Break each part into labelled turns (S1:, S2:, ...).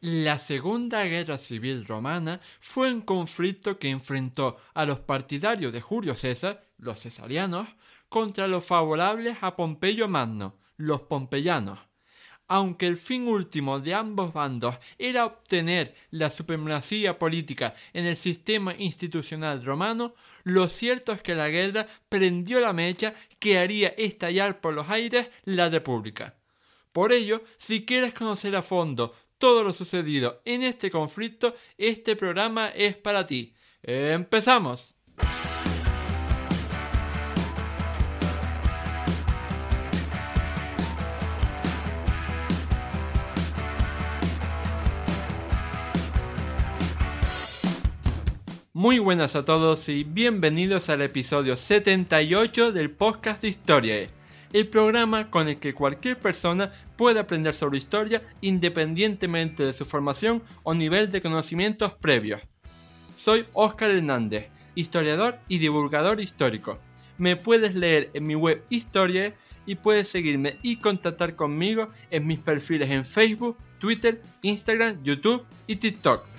S1: La Segunda Guerra Civil Romana fue un conflicto que enfrentó a los partidarios de Julio César, los cesarianos, contra los favorables a Pompeyo Magno, los pompeyanos. Aunque el fin último de ambos bandos era obtener la supremacía política en el sistema institucional romano, lo cierto es que la guerra prendió la mecha que haría estallar por los aires la república. Por ello, si quieres conocer a fondo todo lo sucedido en este conflicto, este programa es para ti. ¡Empezamos! Muy buenas a todos y bienvenidos al episodio 78 del podcast de Historia el programa con el que cualquier persona puede aprender sobre historia independientemente de su formación o nivel de conocimientos previos. Soy Oscar Hernández, historiador y divulgador histórico. Me puedes leer en mi web Historia y puedes seguirme y contactar conmigo en mis perfiles en Facebook, Twitter, Instagram, YouTube y TikTok.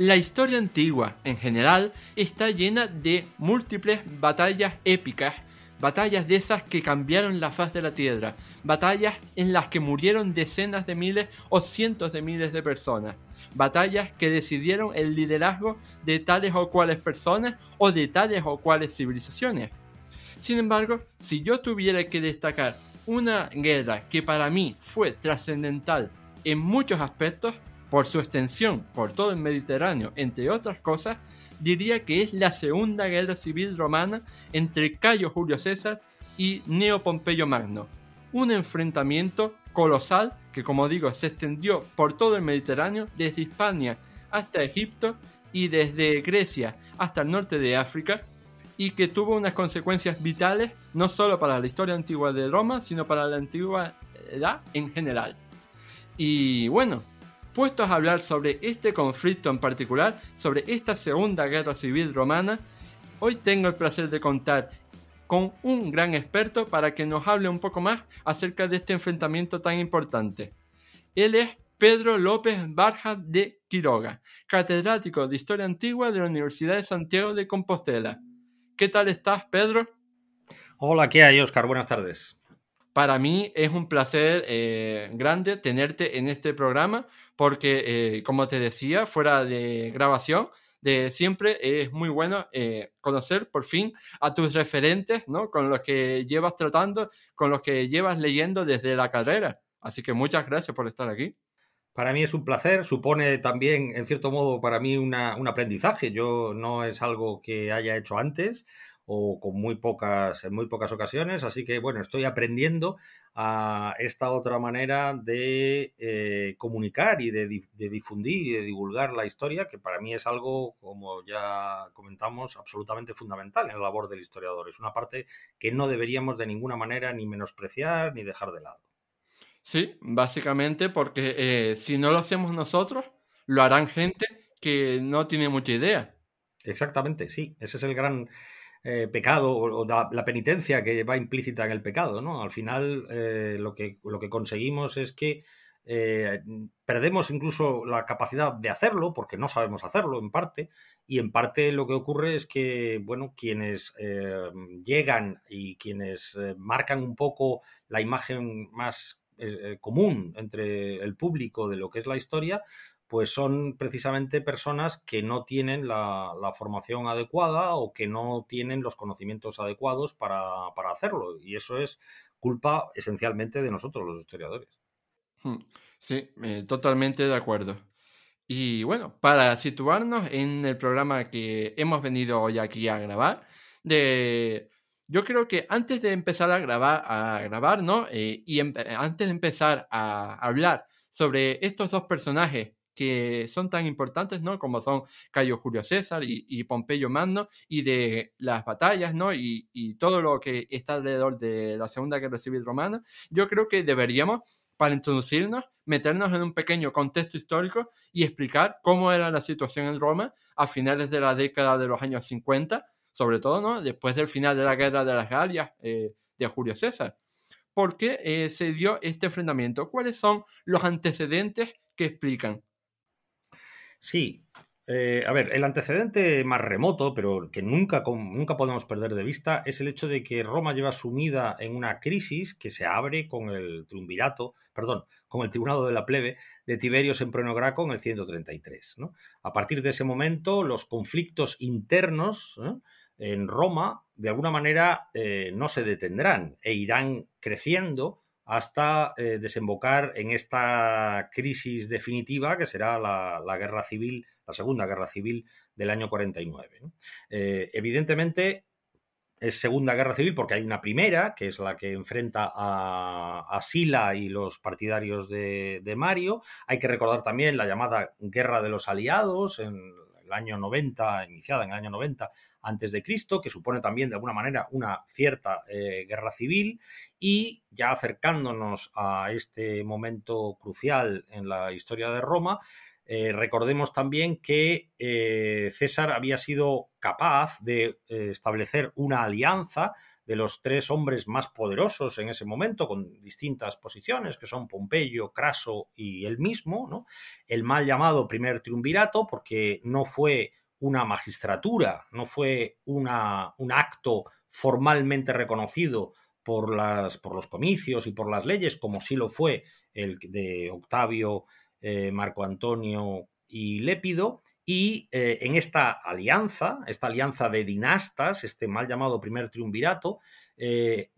S1: La historia antigua, en general, está llena de múltiples batallas épicas, batallas de esas que cambiaron la faz de la tierra, batallas en las que murieron decenas de miles o cientos de miles de personas, batallas que decidieron el liderazgo de tales o cuales personas o de tales o cuales civilizaciones. Sin embargo, si yo tuviera que destacar una guerra que para mí fue trascendental en muchos aspectos, por su extensión por todo el Mediterráneo, entre otras cosas, diría que es la Segunda Guerra Civil Romana entre Cayo Julio César y Neo Pompeyo Magno. Un enfrentamiento colosal que, como digo, se extendió por todo el Mediterráneo, desde Hispania hasta Egipto y desde Grecia hasta el norte de África, y que tuvo unas consecuencias vitales no solo para la historia antigua de Roma, sino para la antigüedad en general. Y bueno, Puestos a hablar sobre este conflicto en particular, sobre esta Segunda Guerra Civil Romana, hoy tengo el placer de contar con un gran experto para que nos hable un poco más acerca de este enfrentamiento tan importante. Él es Pedro López Barja de Quiroga, catedrático de Historia Antigua de la Universidad de Santiago de Compostela. ¿Qué tal estás, Pedro?
S2: Hola, ¿qué hay, Oscar? Buenas tardes.
S1: Para mí es un placer eh, grande tenerte en este programa porque, eh, como te decía, fuera de grabación, de siempre es muy bueno eh, conocer por fin a tus referentes, ¿no? Con los que llevas tratando, con los que llevas leyendo desde la carrera. Así que muchas gracias por estar aquí.
S2: Para mí es un placer, supone también, en cierto modo, para mí un aprendizaje. Yo no es algo que haya hecho antes, o con muy pocas, en muy pocas ocasiones. Así que bueno, estoy aprendiendo a esta otra manera de eh, comunicar y de, difundir y de divulgar la historia, que para mí es algo, como ya comentamos, absolutamente fundamental en la labor del historiador. Es una parte que no deberíamos de ninguna manera ni menospreciar ni dejar de lado.
S1: Sí, básicamente porque eh, si no lo hacemos nosotros, lo harán gente que no tiene mucha idea.
S2: Exactamente, sí, ese es el gran eh, pecado o, la, penitencia que va implícita en el pecado, ¿no? Al final eh, lo, que, lo que conseguimos es que eh, perdemos incluso la capacidad de hacerlo porque no sabemos hacerlo en parte y en parte lo que ocurre es que bueno quienes llegan y quienes marcan un poco la imagen más común entre el público de lo que es la historia pues son precisamente personas que no tienen la, formación adecuada o que no tienen los conocimientos adecuados para, hacerlo. Y eso es culpa esencialmente de nosotros, los historiadores.
S1: Hmm. Sí, eh, totalmente de acuerdo. Y bueno, para situarnos en el programa que hemos venido hoy aquí a grabar, de, yo creo que antes de empezar a grabar, a grabar ¿no? Eh, y antes de empezar a hablar sobre estos dos personajes que son tan importantes, ¿no? Como son Cayo Julio César y, Pompeyo Magno, y de las batallas, ¿no? Y, todo lo que está alrededor de la Segunda Guerra Civil Romana, yo creo que deberíamos, para introducirnos, meternos en un pequeño contexto histórico y explicar cómo era la situación en Roma a finales de la década de los años 50, sobre todo, ¿no? Después del final de la Guerra de las Galias eh, de Julio César. por qué eh, se dio este enfrentamiento. ¿Cuáles son los antecedentes que explican?
S2: Sí, eh, a ver, el antecedente más remoto, pero que nunca, nunca podemos perder de vista, es el hecho de que Roma lleva sumida en una crisis que se abre con el triunvirato, perdón, con el Tribunado de la Plebe de Tiberio Sempreno Graco en el 133. A partir de ese momento, los conflictos internos en Roma, de alguna manera, eh, no se detendrán e irán creciendo hasta eh, desembocar en esta crisis definitiva que será la, guerra civil, la segunda guerra civil del año 49. Eh, evidentemente es segunda guerra civil porque hay una primera, que es la que enfrenta a, Sila y los partidarios de, de, Mario. Hay que recordar también la llamada Guerra de los Aliados en el año 90, iniciada en el año 90 antes de Cristo, que supone también de alguna manera una cierta eh, guerra civil y ya acercándonos a este momento crucial en la historia de Roma, eh, recordemos también que eh, César había sido capaz de establecer una alianza de los tres hombres más poderosos en ese momento, con distintas posiciones, que son Pompeyo, Craso y él mismo, ¿no? el mal llamado primer triunvirato, porque no fue una magistratura, no fue una, un acto formalmente reconocido por, las, por los comicios y por las leyes, como sí lo fue el de Octavio, eh, Marco Antonio y Lépido, y eh, en esta alianza, esta alianza de dinastas, este mal llamado primer triunvirato, eh,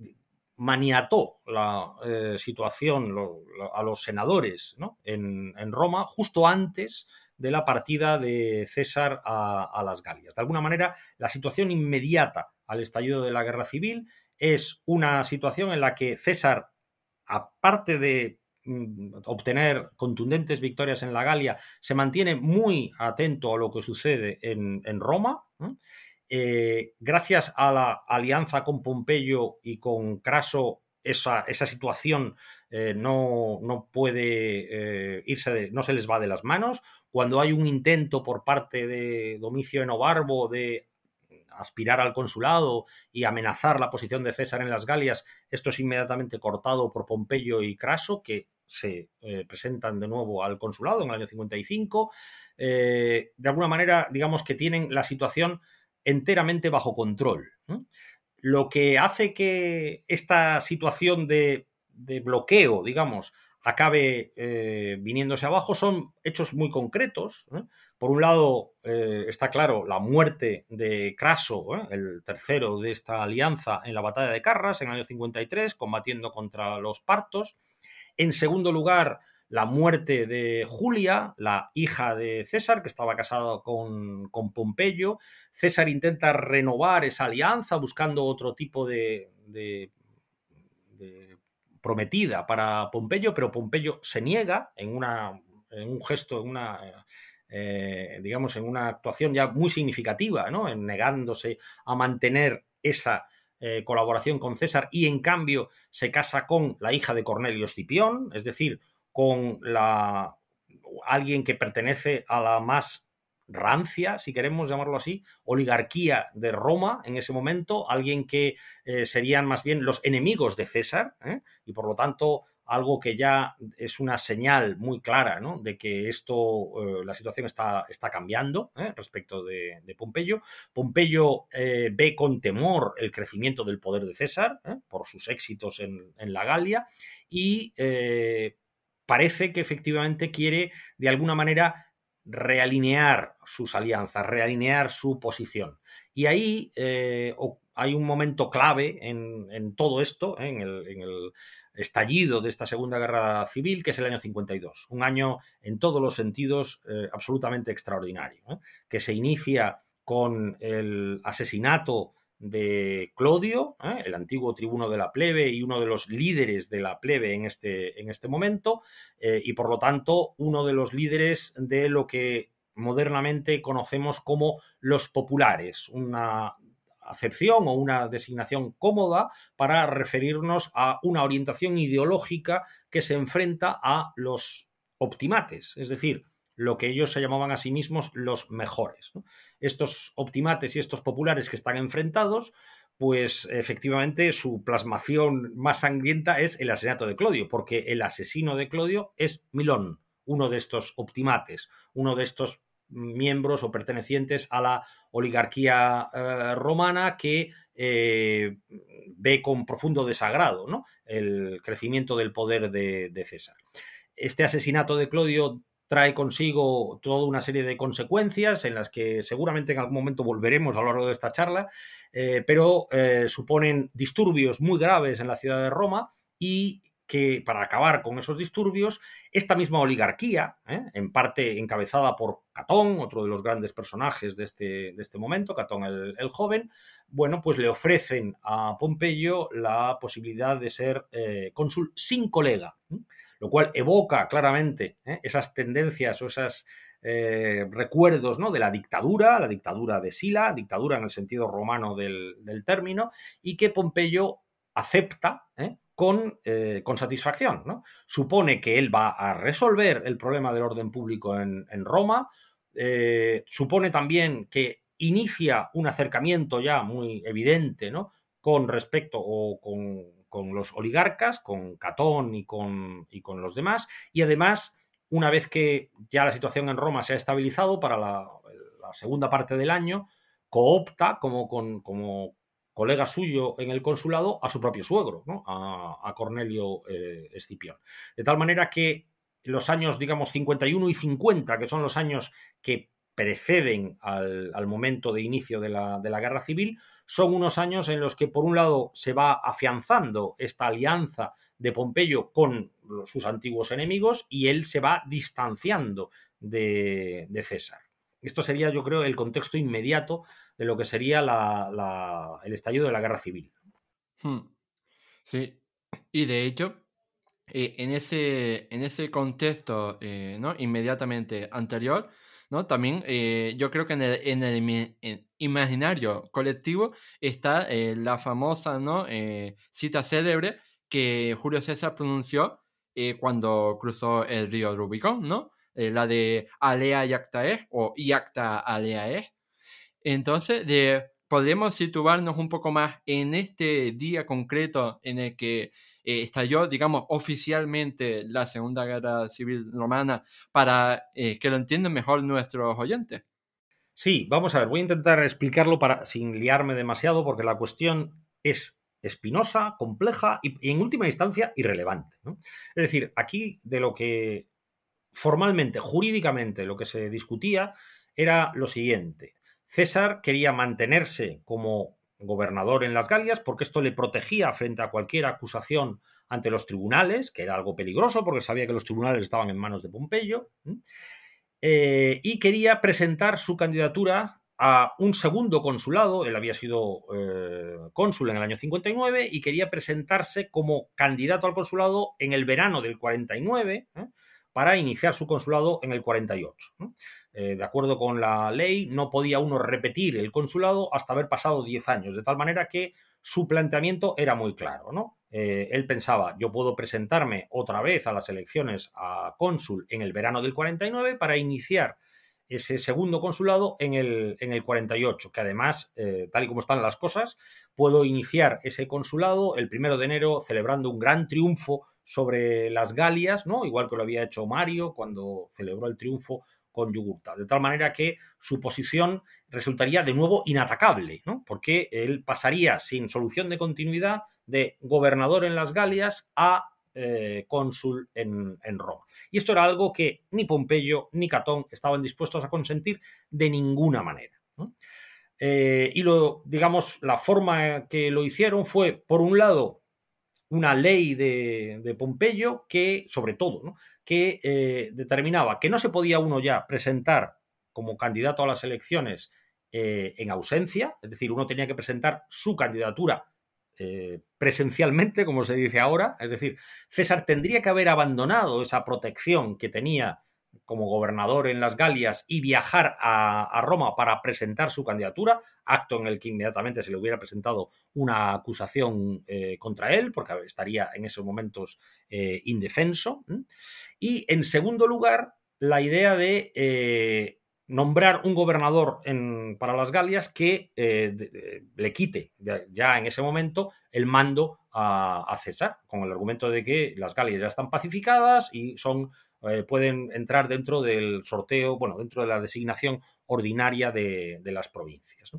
S2: maniató la situación a los senadores en, en, Roma justo antes de la partida de César a, las Galias. De alguna manera, la situación inmediata al estallido de la guerra civil es una situación en la que César, aparte de mm, obtener contundentes victorias en la Galia, se mantiene muy atento a lo que sucede en, Roma. Eh, gracias a la alianza con Pompeyo y con Craso, esa, situación eh, no, no, puede eh, irse, de, no se les va de las manos cuando hay un intento por parte de Domicio Enobarbo de aspirar al consulado y amenazar la posición de César en las Galias, esto es inmediatamente cortado por Pompeyo y Craso, que se eh, presentan de nuevo al consulado en el año 55. Eh, de alguna manera, digamos que tienen la situación enteramente bajo control. Lo que hace que esta situación de, de bloqueo, digamos, acabe eh, viniéndose abajo son hechos muy concretos. Por un lado, eh, está claro la muerte de Craso, ¿eh? el tercero de esta alianza en la batalla de Carras en el año 53, combatiendo contra los partos. En segundo lugar, la muerte de Julia, la hija de César, que estaba casada con, Pompeyo. César intenta renovar esa alianza buscando otro tipo de prometida para Pompeyo, pero Pompeyo se niega en, una, en un gesto, en una, eh, digamos, en una actuación ya muy significativa, ¿no? En negándose a mantener esa eh, colaboración con César y en cambio se casa con la hija de Cornelio Escipión, es decir, con la alguien que pertenece a la más rancia, si queremos llamarlo así, oligarquía de Roma en ese momento, alguien que eh, serían más bien los enemigos de César, ¿eh? y por lo tanto algo que ya es una señal muy clara de que esto, eh, la situación está, está cambiando respecto de, Pompeyo. Pompeyo ve con temor el crecimiento del poder de César por sus éxitos en, en la Galia y parece que efectivamente quiere de alguna manera realinear sus alianzas, realinear su posición. Y ahí eh, hay un momento clave en, todo esto, ¿eh? en, el, estallido de esta Segunda Guerra Civil, que es el año 52. Un año en todos los sentidos eh, absolutamente extraordinario, que se inicia con el asesinato de Clodio, ¿eh? el antiguo tribuno de la plebe y uno de los líderes de la plebe en este, en este momento, eh, y por lo tanto uno de los líderes de lo que modernamente conocemos como los populares, una acepción o una designación cómoda para referirnos a una orientación ideológica que se enfrenta a los optimates, es decir, lo que ellos se llamaban a sí mismos los mejores. Estos optimates y estos populares que están enfrentados pues efectivamente su plasmación más sangrienta es el asesinato de Clodio, porque el asesino de Clodio es Milón, uno de estos optimates, uno de estos miembros o pertenecientes a la oligarquía eh, romana que eh, ve con profundo desagrado ¿no? el crecimiento del poder de, de, César. Este asesinato de Clodio trae consigo toda una serie de consecuencias en las que seguramente en algún momento volveremos a lo largo de esta charla, eh, pero eh, suponen disturbios muy graves en la ciudad de Roma y que para acabar con esos disturbios, esta misma oligarquía, ¿eh? en parte encabezada por Catón, otro de los grandes personajes de este, de este momento, Catón el, joven, bueno, pues le ofrecen a Pompeyo la posibilidad de ser cónsul sin colega, lo cual evoca claramente esas tendencias o esas eh, recuerdos ¿no? de la dictadura, la dictadura de Sila, dictadura en el sentido romano del, término, y que Pompeyo acepta ¿eh? con, eh, con, satisfacción. ¿no? Supone que él va a resolver el problema del orden público en, en Roma, supone también que inicia un acercamiento ya muy evidente ¿no? con respecto o con, con los oligarcas, con Catón y con, y con los demás, y además una vez que ya la situación en Roma se ha estabilizado para la, segunda parte del año, coopta como, como colega suyo en el consulado a su propio suegro, a, Cornelio eh, Escipión. De tal manera que los años, digamos, 51 y 50, que son los años que preceden al, momento de inicio de la, de la, guerra civil, son unos años en los que, por un lado, se va afianzando esta alianza de Pompeyo con sus antiguos enemigos y él se va distanciando de, César. Esto sería, yo creo, el contexto inmediato de lo que sería el estallido de la guerra civil.
S1: Hmm. Sí, y de hecho, eh, en, ese, en ese contexto eh, ¿no? inmediatamente anterior, ¿no? también eh, yo creo que en el, imaginario colectivo está la famosa ¿no? cita célebre que Julio César pronunció eh, cuando cruzó el río Rubicón, ¿no? Eh, la de Alea Yactae o Yacta Aleae. Entonces, de, podríamos situarnos un poco más en este día concreto en el que eh, estalló, digamos, oficialmente la Segunda Guerra Civil Romana para que lo entiendan mejor nuestros oyentes.
S2: Sí, vamos a ver, voy a intentar explicarlo para, sin liarme demasiado, porque la cuestión es espinosa, compleja y, en última instancia irrelevante. Es decir, aquí de lo que formalmente, jurídicamente, lo que se discutía era lo siguiente. César quería mantenerse como gobernador en las Galias porque esto le protegía frente a cualquier acusación ante los tribunales, que era algo peligroso porque sabía que los tribunales estaban en manos de Pompeyo, eh, y quería presentar su candidatura a un segundo consulado, él había sido eh, cónsul en el año 59 y quería presentarse como candidato al consulado en el verano del 49 ¿eh? para iniciar su consulado en el 48. Eh, de acuerdo con la ley, no podía uno repetir el consulado hasta haber pasado 10 años, de tal manera que su planteamiento era muy claro. ¿no? él pensaba, yo puedo presentarme otra vez a las elecciones a cónsul en el verano del 49 para iniciar ese segundo consulado en el, en el 48, que además, eh, tal y como están las cosas, puedo iniciar ese consulado el primero de enero celebrando un gran triunfo sobre las Galias, ¿no? Igual que lo había hecho Mario cuando celebró el triunfo con Yugurta. De tal manera que su posición resultaría de nuevo inatacable, ¿no? Porque él pasaría sin solución de continuidad de gobernador en las Galias a eh, cónsul en, Roma. Y esto era algo que ni Pompeyo ni Catón estaban dispuestos a consentir de ninguna manera. Eh, y lo, digamos, la forma que lo hicieron fue, por un lado, una ley de, Pompeyo que, sobre todo, que eh, determinaba que no se podía uno ya presentar como candidato a las elecciones en ausencia, es decir, uno tenía que presentar su candidatura eh, presencialmente, como se dice ahora. Es decir, César tendría que haber abandonado esa protección que tenía como gobernador en las Galias y viajar a, Roma para presentar su candidatura, acto en el que inmediatamente se le hubiera presentado una acusación eh, contra él, porque estaría en esos momentos eh, indefenso. Y en segundo lugar, la idea de nombrar un gobernador para las Galias que eh, le quite ya, en ese momento el mando a, César, con el argumento de que las Galias ya están pacificadas y son eh, pueden entrar dentro del sorteo, bueno, dentro de la designación ordinaria de, las provincias.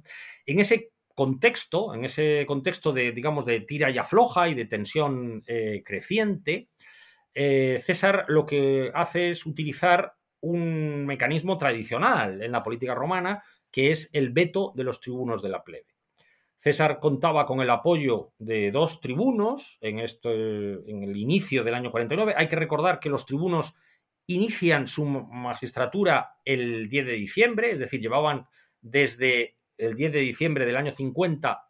S2: En ese contexto, en ese contexto de, digamos, de tira y afloja y de tensión eh, creciente, César lo que hace es utilizar un mecanismo tradicional en la política romana, que es el veto de los tribunos de la plebe. César contaba con el apoyo de dos tribunos en, en el inicio del año 49. Hay que recordar que los tribunos inician su magistratura el 10 de diciembre, es decir, llevaban desde el 10 de diciembre del año 50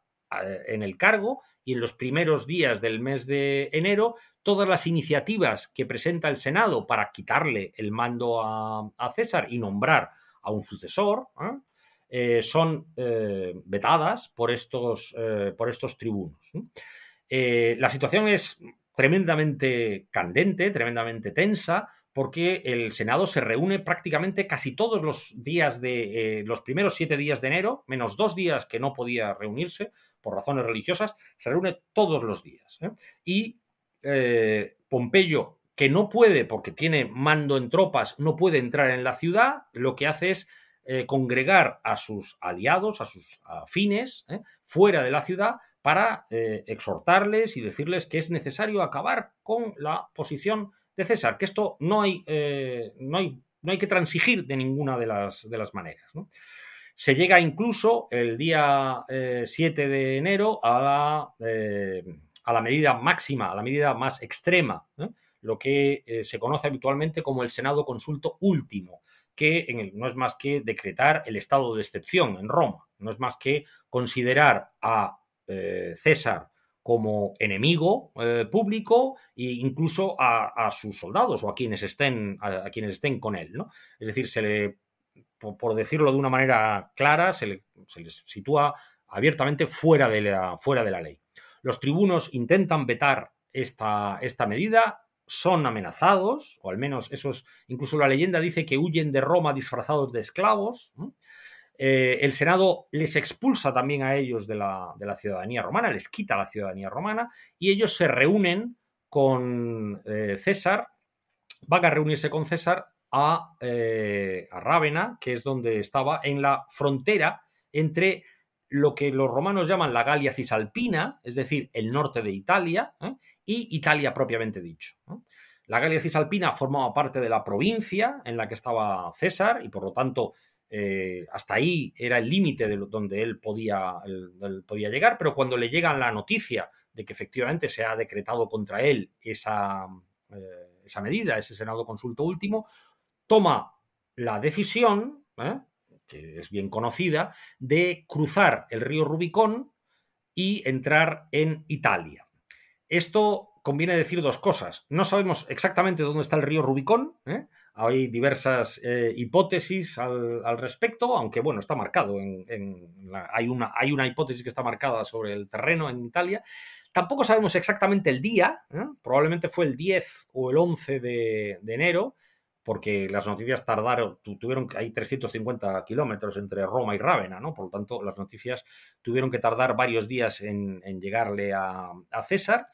S2: eh, en el cargo y en los primeros días del mes de enero todas las iniciativas que presenta el Senado para quitarle el mando a, César y nombrar a un sucesor ¿eh? Eh, son eh, vetadas por estos, por estos tribunos. la situación es tremendamente candente, tremendamente tensa, porque el Senado se reúne prácticamente casi todos los días de los primeros siete días de enero, menos dos días que no podía reunirse por razones religiosas, se reúne todos los días. Y eh, Pompeyo, que no puede, porque tiene mando en tropas, no puede entrar en la ciudad, lo que hace es eh, congregar a sus aliados, a sus afines, ¿eh? fuera de la ciudad, para exhortarles y decirles que es necesario acabar con la posición de César, que esto no hay, no hay, no hay que transigir de ninguna de las, de las maneras. Se llega incluso el día 7 de enero a la a la medida máxima, a la medida más extrema, lo que eh, se conoce habitualmente como el Senado consulto último, que no es más que decretar el estado de excepción en Roma, no es más que considerar a eh, César como enemigo eh, público e incluso a, sus soldados o a quienes estén, a, quienes estén con él. ¿no? Es decir, se le, por, decirlo de una manera clara, se, le, les sitúa abiertamente fuera de la, fuera de la ley. Los tribunos intentan vetar esta, esta medida, son amenazados, o al menos eso es, incluso la leyenda dice que huyen de Roma disfrazados de esclavos. Eh, el Senado les expulsa también a ellos de la, ciudadanía romana, les quita la ciudadanía romana y ellos se reúnen con eh, César, van a reunirse con César a, eh, a Rávena, que es donde estaba, en la frontera entre lo que los romanos llaman la Galia Cisalpina, es decir, el norte de Italia, y Italia propiamente dicho. La Galia Cisalpina formaba parte de la provincia en la que estaba César y por lo tanto eh, hasta ahí era el límite de donde él podía, podía llegar, pero cuando le llega la noticia de que efectivamente se ha decretado contra él esa, eh, esa medida, ese Senado consulto último, toma la decisión, que es bien conocida, de cruzar el río Rubicón y entrar en Italia. Esto conviene decir dos cosas. No sabemos exactamente dónde está el río Rubicón. ¿eh? Hay diversas eh, hipótesis al, respecto, aunque bueno, está marcado. En, hay, una, hay, una, hipótesis que está marcada sobre el terreno en Italia. Tampoco sabemos exactamente el día, ¿eh? probablemente fue el 10 o el 11 de enero, porque las noticias tardaron, tuvieron que hay 350 kilómetros entre Roma y Rávena, ¿no? Por lo tanto, las noticias tuvieron que tardar varios días en, llegarle a, César.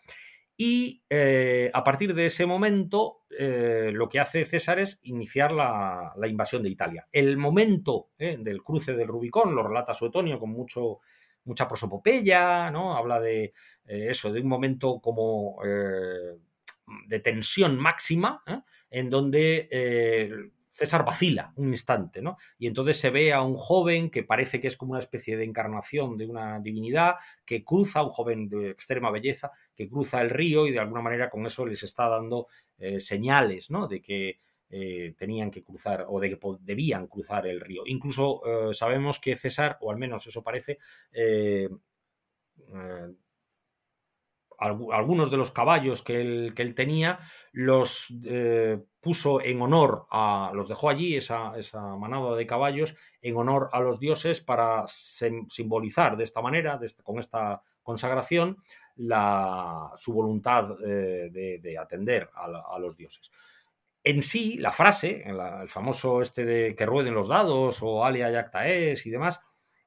S2: Y eh, a partir de ese momento, eh, lo que hace César es iniciar la, invasión de Italia. El momento eh, del cruce del Rubicón lo relata Suetonio con mucho, mucha prosopopeya, ¿no? Habla de eso, de un momento como de tensión máxima, en donde César vacila un instante, ¿no? Y entonces se ve a un joven que parece que es como una especie de encarnación de una divinidad, que cruza, un joven de extrema belleza, que cruza el río y de alguna manera con eso les está dando eh, señales, ¿no? De que eh, tenían que cruzar o de que debían cruzar el río. Incluso sabemos que César, o al menos eso parece, algunos de los caballos que él, que él tenía los eh, puso en honor a, los dejó allí, esa, esa, manada de caballos, en honor a los dioses para simbolizar de esta manera, con esta consagración, la, su voluntad eh, de, atender a, los dioses. en sí, la frase, el famoso este de que rueden los dados o alia yacta es y demás,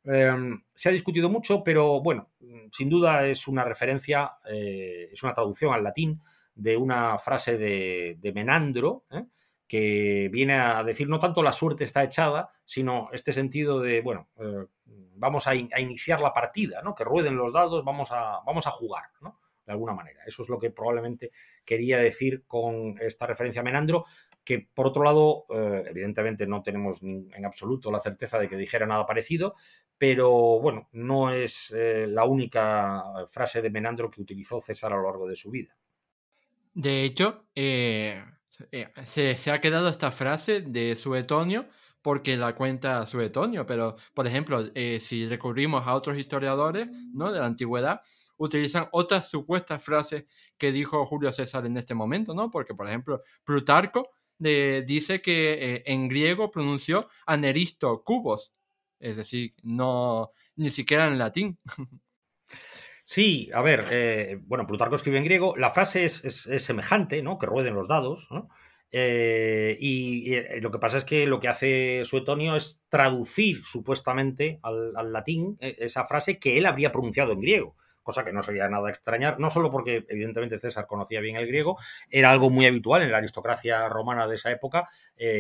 S2: em, se ha discutido mucho, pero bueno, sin duda es una referencia, eh, es una traducción al latín de una frase de, Menandro, ¿eh? que viene a decir no tanto la suerte está echada, sino este sentido de, bueno, eh, vamos a, iniciar la partida, ¿no? Que rueden los dados, vamos a, vamos a jugar, ¿no? De alguna manera. Eso es lo que probablemente quería decir con esta referencia a Menandro, que por otro lado, eh, evidentemente no tenemos en absoluto la certeza de que dijera nada parecido, pero bueno, no es eh, la única frase de Menandro que utilizó César a lo largo de su vida.
S1: De hecho, eh, se, ha quedado esta frase de Suetonio porque la cuenta Suetonio, pero por ejemplo, si recurrimos a otros historiadores ¿no? de la antigüedad, utilizan otras supuestas frases que dijo Julio César en este momento, ¿no? Porque, por ejemplo, Plutarco dice que eh, en griego pronunció aneristo cubos, es decir, no ni siquiera en latín.
S2: Sí, a ver, eh, bueno, Plutarco escribe en griego, la frase es, semejante, ¿no? Que rueden los dados, ¿no? Eh, y, lo que pasa es que lo que hace Suetonio es traducir supuestamente al, al, latín esa frase que él habría pronunciado en griego, cosa que no sería nada extrañar, no solo porque evidentemente César conocía bien el griego, era algo muy habitual en la aristocracia romana de esa época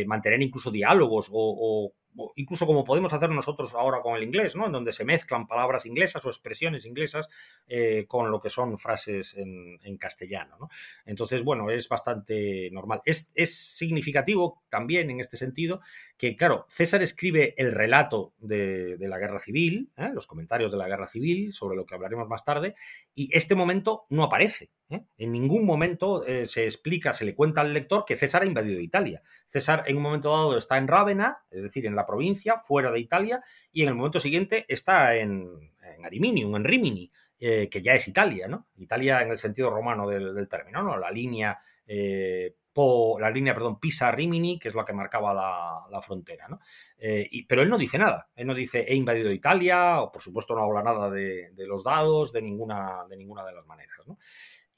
S2: mantener incluso diálogos o incluso como podemos hacer nosotros ahora con el inglés, ¿no? En donde se mezclan palabras inglesas o expresiones inglesas eh, con lo que son frases en, castellano, ¿no? Entonces, bueno, es bastante normal. Es, significativo también en este sentido que, claro, César escribe el relato de, la guerra civil, ¿eh? los comentarios de la guerra civil, sobre lo que hablaremos más tarde, y este momento no aparece. ¿eh? En ningún momento se explica, se le cuenta al lector que César ha invadido Italia. César en un momento dado está en Rávena, es decir, en la provincia, fuera de Italia, y en el momento siguiente está en, en Ariminium, en Rimini, eh, que ya es Italia, ¿no? Italia en el sentido romano del, término, ¿no? La línea, eh, la línea, perdón, Pisa-Rimini, que es la que marcaba la, frontera, ¿no? Eh, pero él no dice nada, él no dice he invadido Italia, o por supuesto no habla nada de, de los dados, de ninguna, de ninguna de las maneras, ¿no?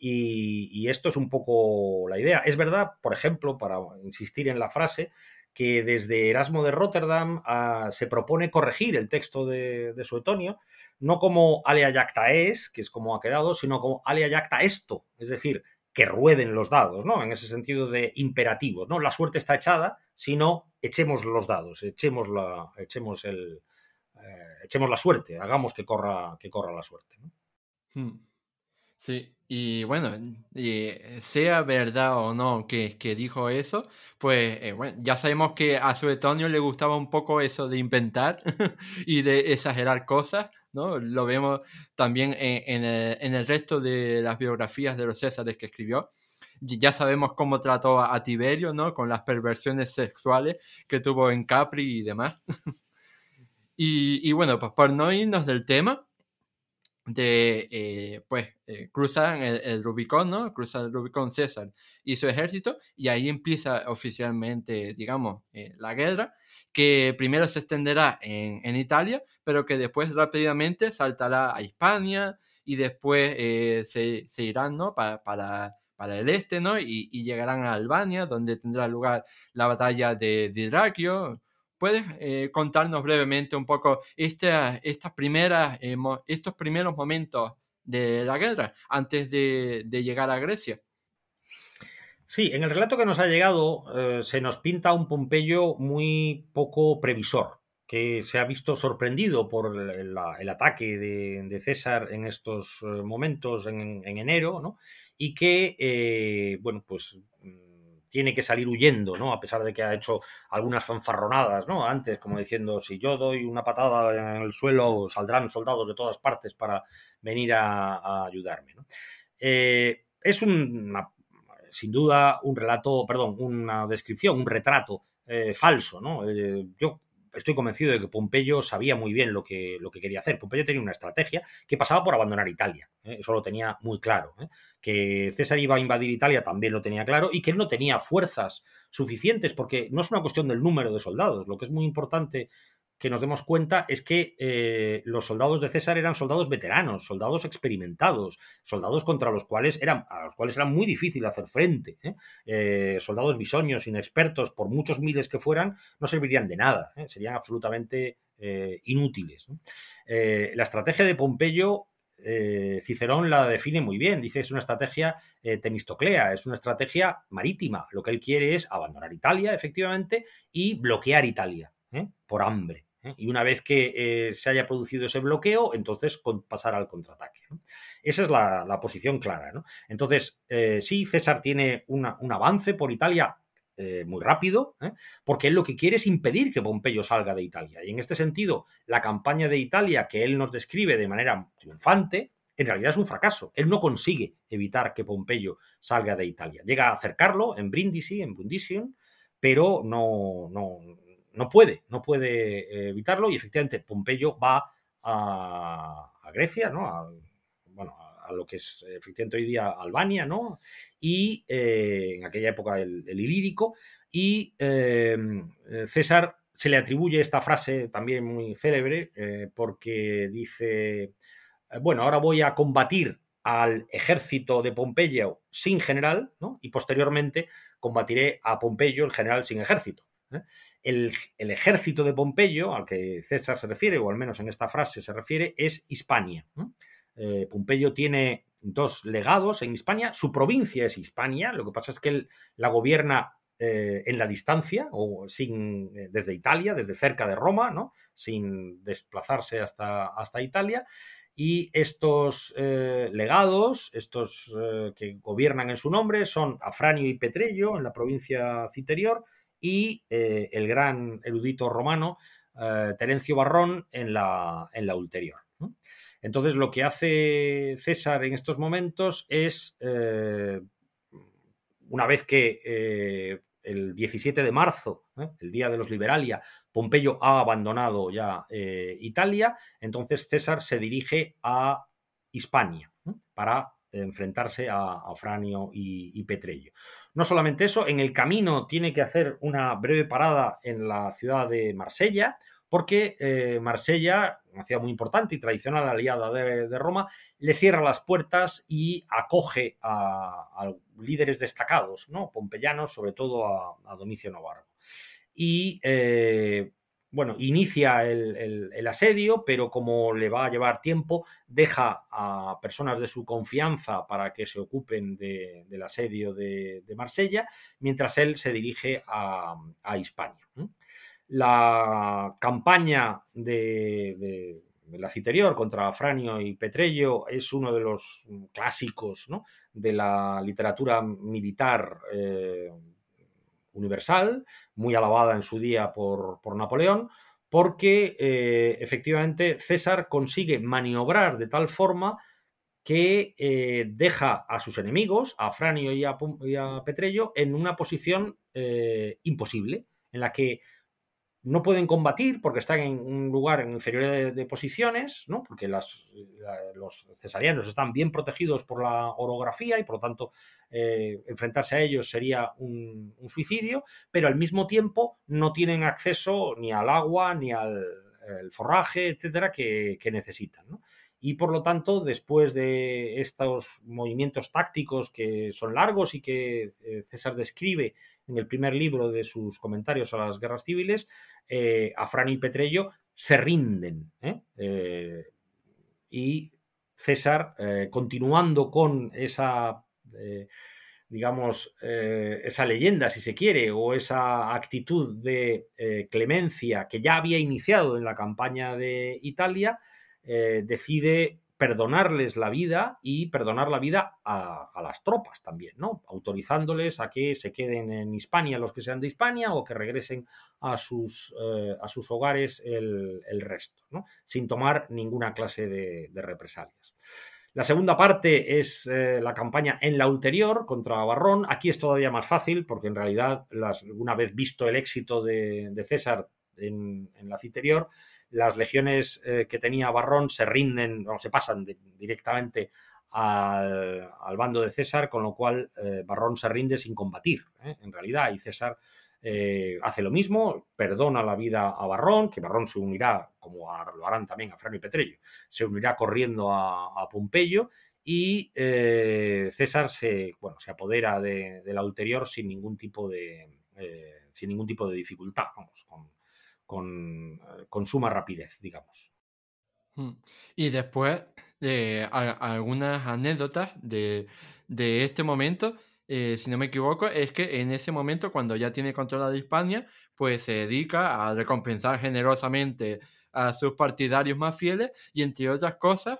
S2: Y, esto es un poco la idea. Es verdad, por ejemplo, para insistir en la frase, que desde Erasmo de Rotterdam ah, se propone corregir el texto de, Suetonio, no como alea yacta es, que es como ha quedado, sino como alea yacta esto, es decir, que rueden los dados, ¿no? En ese sentido de imperativo, ¿no? La suerte está echada, sino echemos los dados, echemos la, echemos el, eh, echemos la suerte, hagamos que corra, que corra la suerte.
S1: Hmm. Sí, y bueno, eh, sea verdad o no que, que dijo eso, pues eh, bueno, ya sabemos que a Suetonio le gustaba un poco eso de inventar y de exagerar cosas, ¿no? Lo vemos también en, el, en, el, resto de las biografías de los Césares que escribió. Ya sabemos cómo trató a, Tiberio, ¿no? Con las perversiones sexuales que tuvo en Capri y demás. y, y bueno, pues por no irnos del tema, de, eh, pues, eh, cruzan el, Rubicón, ¿no? Cruzan el Rubicón César y su ejército, y ahí empieza oficialmente, digamos, eh, la guerra, que primero se extenderá en, en, Italia, pero que después rápidamente saltará a Hispania y después se, se, irán, ¿no? Para, para, para el este, ¿no? Y, llegarán a Albania, donde tendrá lugar la batalla de, de ¿Puedes eh, contarnos brevemente un poco eh, estos primeros momentos de la guerra antes de, llegar a Grecia?
S2: Sí, en el relato que nos ha llegado eh, se nos pinta un Pompeyo muy poco previsor, que se ha visto sorprendido por el, ataque de, César en estos momentos en, en enero, ¿no? y que, bueno, pues tiene que salir huyendo, ¿no? A pesar de que ha hecho algunas fanfarronadas, ¿no? Antes, como diciendo, si yo doy una patada en el suelo, saldrán soldados de todas partes para venir a, ayudarme, ¿no? Eh, es una, sin duda un relato, perdón, una descripción, un retrato eh, falso, ¿no? Eh, yo estoy convencido de que Pompeyo sabía muy bien lo que, lo que quería hacer. Pompeyo tenía una estrategia que pasaba por abandonar Italia. ¿eh? Eso lo tenía muy claro. ¿eh? Que César iba a invadir Italia también lo tenía claro y que él no tenía fuerzas suficientes porque no es una cuestión del número de soldados. Lo que es muy importante que nos demos cuenta es que eh, los soldados de César eran soldados veteranos, soldados experimentados, soldados contra los cuales eran, a los cuales era muy difícil hacer frente. ¿eh? Eh, soldados bisoños, inexpertos, por muchos miles que fueran, no servirían de nada, serían absolutamente inútiles. la estrategia de Pompeyo Cicerón la define muy bien. Dice es una estrategia temistoclea, es una estrategia marítima. Lo que él quiere es abandonar Italia, efectivamente, y bloquear Italia por hambre. ¿Eh? Y una vez que eh, se haya producido ese bloqueo, entonces pasar al contraataque. Esa es la, posición clara. Entonces, eh, sí, César tiene un avance por Italia muy rápido, porque él lo que quiere es impedir que Pompeyo salga de Italia. Y en este sentido, la campaña de Italia que él nos describe de manera triunfante, en realidad es un fracaso. Él no consigue evitar que Pompeyo salga de Italia. Llega a acercarlo en Brindisi, en Brundisium, pero no, no, no puede, no puede eh, evitarlo y efectivamente Pompeyo va a, Grecia, ¿no? A, bueno, a lo que es efectivamente hoy día Albania, ¿no? Y eh, en aquella época el, Ilírico, y eh, César se le atribuye esta frase también muy célebre porque dice, bueno, ahora voy a combatir al ejército de Pompeyo sin general, ¿no? Y posteriormente combatiré a Pompeyo, el general sin ejército el, ejército de Pompeyo, al que César se refiere, o al menos en esta frase se refiere, es Hispania. Eh, Pompeyo tiene dos legados en Hispania, su provincia es Hispania, lo que pasa es que él la gobierna eh, en la distancia, o sin, eh, desde Italia, desde cerca de Roma, ¿no? sin desplazarse hasta, hasta Italia. Y estos legados, estos que gobiernan en su nombre, son Afranio y Petrello en la provincia citerior, y eh, el gran erudito romano eh, Terencio Barrón en la, en la ulterior. Entonces, lo que hace César en estos momentos es, eh, una vez que el 17 de marzo, el día de los Liberalia, Pompeyo ha abandonado ya Italia, entonces César se dirige a Hispania para enfrentarse a, Afranio y, y Petrello. No solamente eso, en el camino tiene que hacer una breve parada en la ciudad de Marsella, porque eh, Marsella, una ciudad muy importante y tradicional aliada de, Roma, le cierra las puertas y acoge a, líderes destacados, ¿no? pompeyanos, sobre todo a, Domicio Navarro. Y eh, bueno, inicia el, asedio, pero como le va a llevar tiempo, deja a personas de su confianza para que se ocupen del asedio de, Marsella, mientras él se dirige a, Hispania. La campaña de, la Citerior contra Franio y Petrello es uno de los clásicos de la literatura militar eh, universal, muy alabada en su día por, Napoleón, porque eh, efectivamente César consigue maniobrar de tal forma que eh, deja a sus enemigos, a Franio y a, Petrello, en una posición eh, imposible, en la que no pueden combatir porque están en un lugar en inferioridad de, posiciones, ¿no? porque las, los cesarianos están bien protegidos por la orografía y por lo tanto eh, enfrentarse a ellos sería un, suicidio, pero al mismo tiempo no tienen acceso ni al agua ni al forraje, etcétera, que, necesitan. Y por lo tanto, después de estos movimientos tácticos que son largos y que eh, César describe en el primer libro de sus comentarios a las guerras civiles, eh, Afrani y Petrello se rinden. ¿eh? Eh, y César, continuando con esa, digamos, esa leyenda, si se quiere, o esa actitud de clemencia que ya había iniciado en la campaña de Italia, decide perdonarles la vida y perdonar la vida a, las tropas también, ¿no? Autorizándoles a que se queden en Hispania los que sean de Hispania o que regresen a sus, eh, a sus hogares el, resto, ¿no? Sin tomar ninguna clase de, represalias. La segunda parte es eh, la campaña en la ulterior contra Barrón. Aquí es todavía más fácil porque en realidad, las, una vez visto el éxito de, César en, en la citerior, las legiones eh, que tenía Barrón se rinden, o se pasan directamente al, bando de César, con lo cual eh, Barrón se rinde sin combatir, ¿eh? en realidad, y César hace lo mismo, perdona la vida a Barrón, que Barrón se unirá, como lo harán también a Frano y Petrello, se unirá corriendo a, Pompeyo y César se, bueno, se apodera de, la ulterior sin ningún tipo de, sin ningún tipo de dificultad, vamos, con, con, suma rapidez, digamos.
S1: Hmm. Y después, de algunas anécdotas de, de este momento eh, si no me equivoco, es que en ese momento, cuando ya tiene controlada Hispania, pues se dedica a recompensar generosamente a sus partidarios más fieles y entre otras cosas,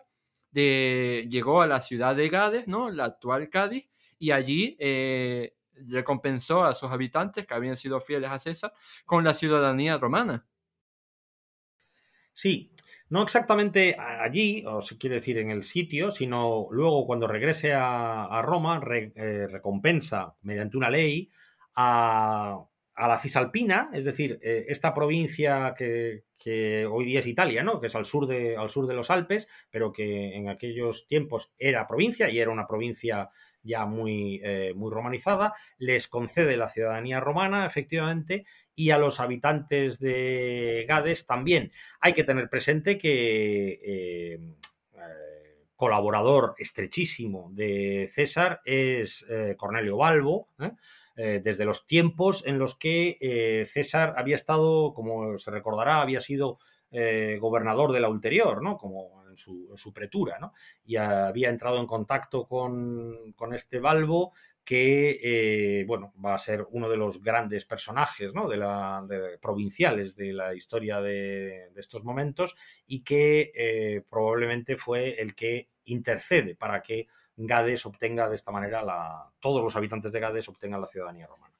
S1: de, llegó a la ciudad de Gades, ¿no? la actual Cádiz, y allí eh, recompensó a sus habitantes que habían sido fieles a César con la ciudadanía romana.
S2: Sí, no exactamente allí, o se quiere decir en el sitio, sino luego cuando regrese a, Roma, eh, recompensa mediante una ley a, la Cisalpina, es decir, eh, esta provincia que, hoy día es Italia, ¿no? que es al sur, de, al sur de los Alpes, pero que en aquellos tiempos era provincia y era una provincia ya muy, eh, muy romanizada, les concede la ciudadanía romana, efectivamente, y a los habitantes de Gades también. Hay que tener presente que eh, eh, colaborador estrechísimo de César es Cornelio Balbo, desde los tiempos en los que César había estado, como se recordará, había sido gobernador de la ulterior, ¿no? como su, pretura, ¿no? y había entrado en contacto con, con este Balbo que eh, bueno, va a ser uno de los grandes personajes ¿no? de la, provinciales de la historia de, estos momentos y que eh, probablemente fue el que intercede para que Gades obtenga de esta manera la, todos los habitantes de Gades obtengan la ciudadanía romana.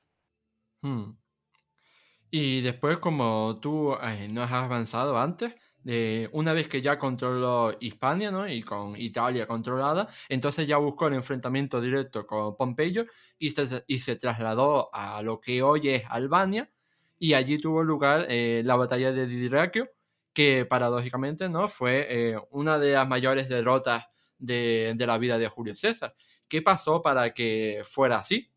S1: Hmm. Y después, como tú eh, no has avanzado antes, una vez que ya controló Hispania, ¿no? Y con Italia controlada, entonces ya buscó el enfrentamiento directo con Pompeyo y se, trasladó a lo que hoy es Albania y allí tuvo lugar eh, la batalla de Didrakio, que paradójicamente, ¿no? Fue eh, una de las mayores derrotas de, la vida de Julio César. ¿Qué pasó para que fuera así?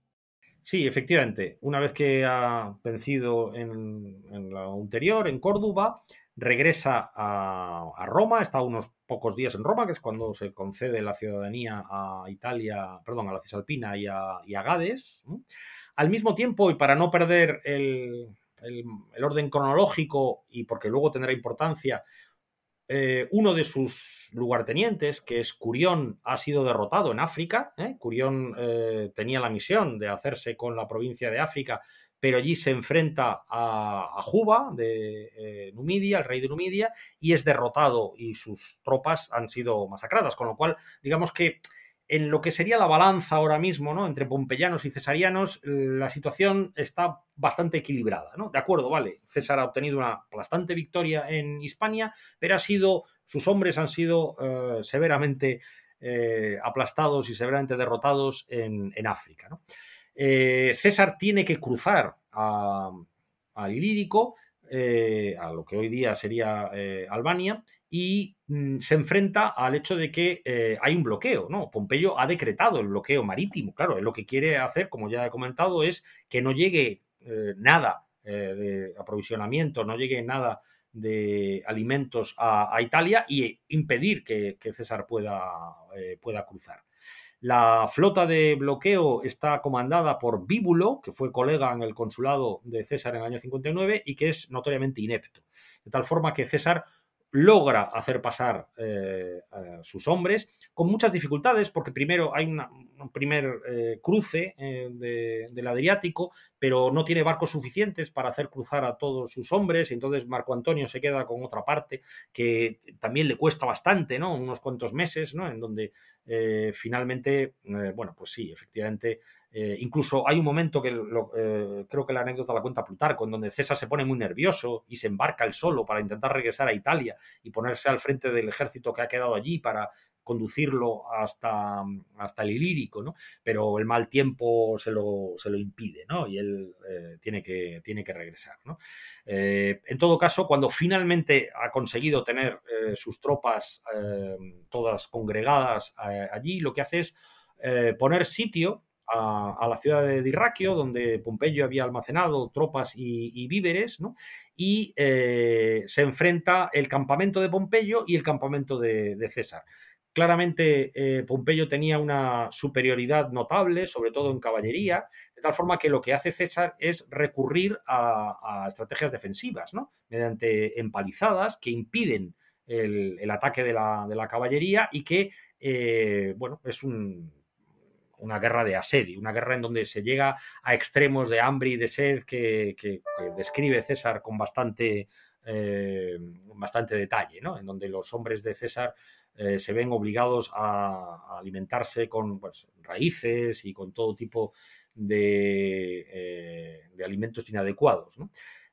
S2: Sí, efectivamente. Una vez que ha vencido en, en la ulterior, en Córdoba, regresa a, Roma, está unos pocos días en Roma, que es cuando se concede la ciudadanía a Italia, perdón, a la Cisalpina y a, Gades. Al mismo tiempo, y para no perder el, orden cronológico y porque luego tendrá importancia, eh, uno de sus lugartenientes, que es Curión, ha sido derrotado en África. ¿eh? Curión eh, tenía la misión de hacerse con la provincia de África pero allí se enfrenta a, Juba de eh, Numidia, el rey de Numidia, y es derrotado y sus tropas han sido masacradas, con lo cual, digamos que en lo que sería la balanza ahora mismo, ¿no? Entre pompeyanos y cesarianos, la situación está bastante equilibrada, ¿no? De acuerdo, vale, César ha obtenido una bastante victoria en Hispania, pero ha sido, sus hombres han sido eh, severamente eh, aplastados y severamente derrotados en, en África, ¿no? Eh, César tiene que cruzar al Ilírico, eh, a lo que hoy día sería eh, Albania, y mm, se enfrenta al hecho de que hay un bloqueo, ¿no? Pompeyo ha decretado el bloqueo marítimo, claro, lo que quiere hacer, como ya he comentado, es que no llegue nada de aprovisionamiento, no llegue nada de alimentos a, Italia y impedir que, César pueda, pueda cruzar. La flota de bloqueo está comandada por Bíbulo, que fue colega en el consulado de César en el año 59 y que es notoriamente inepto. De tal forma que César logra hacer pasar eh, a sus hombres con muchas dificultades, porque primero hay un primer eh, cruce eh, del Adriático, pero no tiene barcos suficientes para hacer cruzar a todos sus hombres, y entonces Marco Antonio se queda con otra parte que también le cuesta bastante, ¿no? Unos cuantos meses, ¿no? En donde finalmente, bueno, pues sí, efectivamente eh, incluso hay un momento que eh, creo que la anécdota la cuenta Plutarco, en donde César se pone muy nervioso y se embarca él solo para intentar regresar a Italia y ponerse al frente del ejército que ha quedado allí para conducirlo hasta, hasta el Ilírico, ¿no? Pero el mal tiempo se lo, se lo impide, ¿no? Y él eh, tiene, que, tiene que regresar, ¿no? en todo caso, cuando finalmente ha conseguido tener sus tropas todas congregadas allí, lo que hace es poner sitio a, la ciudad de Dirraquio, donde Pompeyo había almacenado tropas y, víveres, y eh, se enfrenta el campamento de Pompeyo y el campamento de, César. Claramente eh, Pompeyo tenía una superioridad notable, sobre todo en caballería, de tal forma que lo que hace César es recurrir a, estrategias defensivas, ¿no? mediante empalizadas que impiden el, ataque de la, caballería y que, eh, bueno, es una guerra de asedio, una guerra en donde se llega a extremos de hambre y de sed que, describe César con bastante, eh, detalle, en donde los hombres de César eh, se ven obligados a, alimentarse con pues, raíces y con todo tipo de, alimentos inadecuados.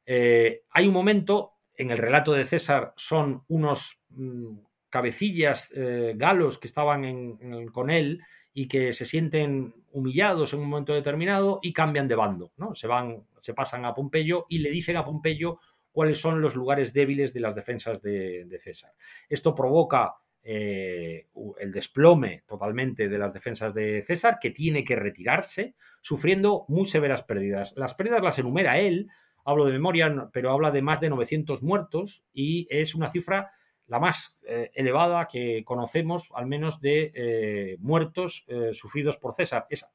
S2: hay un momento en el relato de César son unos mm, cabecillas eh, galos que estaban con él y que se sienten humillados en un momento determinado y cambian de bando. Se van, se pasan a Pompeyo y le dicen a Pompeyo cuáles son los lugares débiles de las defensas de, César. Esto provoca eh, el desplome totalmente de las defensas de César, que tiene que retirarse, sufriendo muy severas pérdidas. Las pérdidas las enumera él, hablo de memoria, pero habla de más de 900 muertos y es una cifra la más eh, elevada que conocemos, al menos de eh, muertos sufridos por César. Es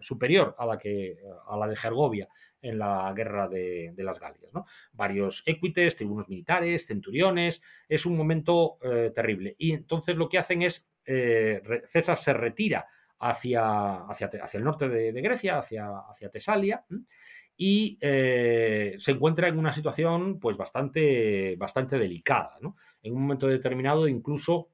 S2: superior a la, que, a la de Gergovia en la guerra de, las Galias. Varios equites, tribunos militares, centuriones. Es un momento terrible. Y entonces lo que hacen es, César se retira hacia, hacia, hacia el norte de, Grecia, hacia, hacia Tesalia y eh, se encuentra en una situación pues bastante, bastante delicada. En un momento determinado incluso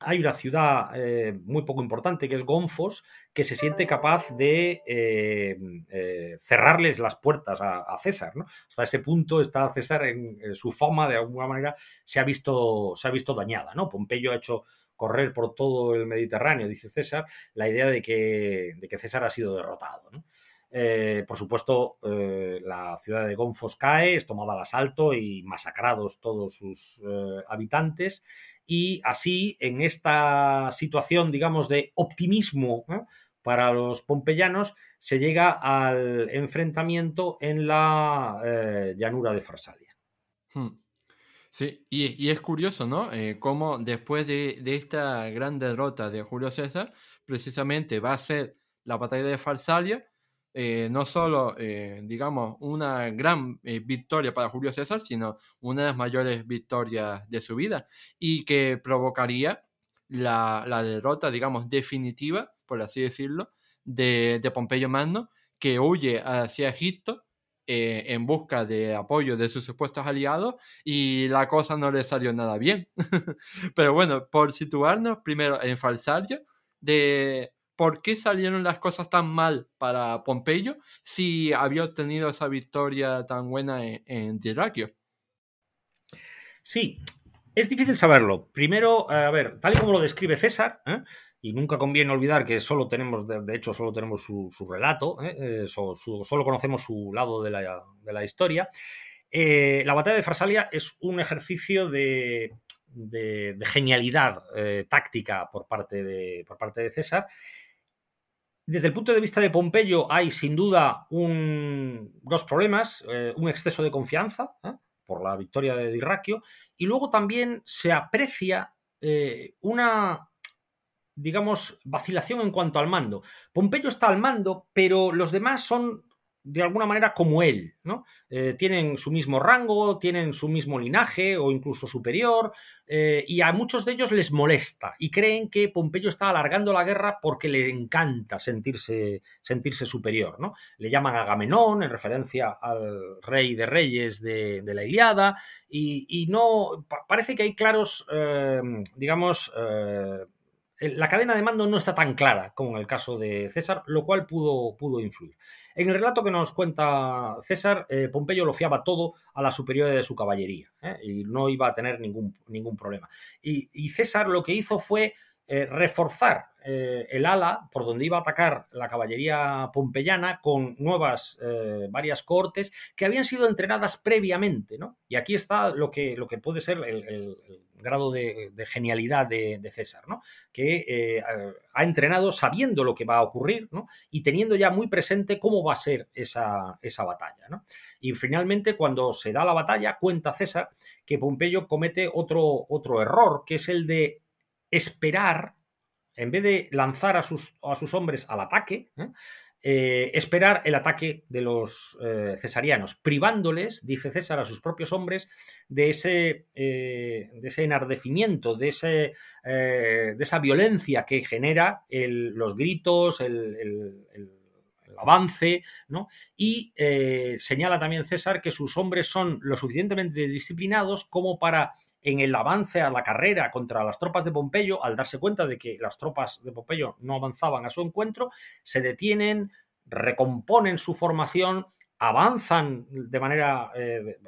S2: hay una ciudad eh, muy poco importante que es Gonfos que se siente capaz de eh, cerrarles las puertas a, César. Hasta ese punto está César en, su fama de alguna manera se ha visto, se ha visto dañada. ¿no? Pompeyo ha hecho correr por todo el Mediterráneo, dice César, la idea de que, de que César ha sido derrotado. ¿no? Eh, por supuesto, eh, la ciudad de Gonfos cae, es tomada al asalto y masacrados todos sus eh, habitantes. Y así, en esta situación, digamos, de optimismo para los pompeyanos, se llega al enfrentamiento en la llanura de Farsalia.
S1: Hmm. Sí, y, es curioso, ¿no? cómo después de, esta gran derrota de Julio César, precisamente va a ser la batalla de Farsalia, eh, no solo, eh, digamos, una gran eh, victoria para Julio César, sino una de las mayores victorias de su vida y que provocaría la, derrota, digamos, definitiva, por así decirlo, de, de Pompeyo Magno, que huye hacia Egipto en busca de apoyo de sus supuestos aliados y la cosa no le salió nada bien. Pero bueno, por situarnos primero en Falsaria, de, ¿por qué salieron las cosas tan mal para Pompeyo si había obtenido esa victoria tan buena en, en
S2: Sí, es difícil saberlo. Primero, a ver, tal y como lo describe César, ¿eh? Y nunca conviene olvidar que solo tenemos, de, hecho, solo tenemos su, relato, ¿eh? Eh, solo conocemos su lado de la, historia. la batalla de Farsalia es un ejercicio de, genialidad táctica por parte de, por parte de César desde el punto de vista de Pompeyo hay sin duda dos problemas, eh, un exceso de confianza ¿eh? por la victoria de Dirraquio y luego también se aprecia eh, una, digamos, vacilación en cuanto al mando. Pompeyo está al mando, pero los demás son de alguna manera como él, ¿no? Eh, tienen su mismo rango, tienen su mismo linaje o incluso superior, eh, y a muchos de ellos les molesta y creen que Pompeyo está alargando la guerra porque le encanta sentirse, sentirse superior, ¿no? Le llaman Agamenón en referencia al rey de reyes de, la Iliada y, no, parece que hay claros, eh, digamos, la cadena de mando no está tan clara como en el caso de César, lo cual pudo, pudo influir. En el relato que nos cuenta César, eh, Pompeyo lo fiaba todo a la superioridad de su caballería ¿eh? y no iba a tener ningún, ningún problema. Y, César lo que hizo fue eh, reforzar el ala por donde iba a atacar la caballería pompeyana con nuevas varias cohortes que habían sido entrenadas previamente. ¿no? Y aquí está lo que, lo que puede ser el grado de, genialidad de, César, ¿no? que eh, ha entrenado sabiendo lo que va a ocurrir ¿no? y teniendo ya muy presente cómo va a ser esa, esa batalla. ¿no? Y finalmente, cuando se da la batalla, cuenta César que Pompeyo comete otro, otro error, que es el de esperar, en vez de lanzar a sus, a sus hombres al ataque, ¿eh? Eh, esperar el ataque de los eh, cesarianos, privándoles, dice César, a sus propios hombres de ese, de ese enardecimiento, de, ese, de esa violencia que genera los gritos, el, avance, ¿no? Y señala también César que sus hombres son lo suficientemente disciplinados como para en el avance a la carrera contra las tropas de Pompeyo, al darse cuenta de que las tropas de Pompeyo no avanzaban a su encuentro, se detienen, recomponen su formación, avanzan de manera eh,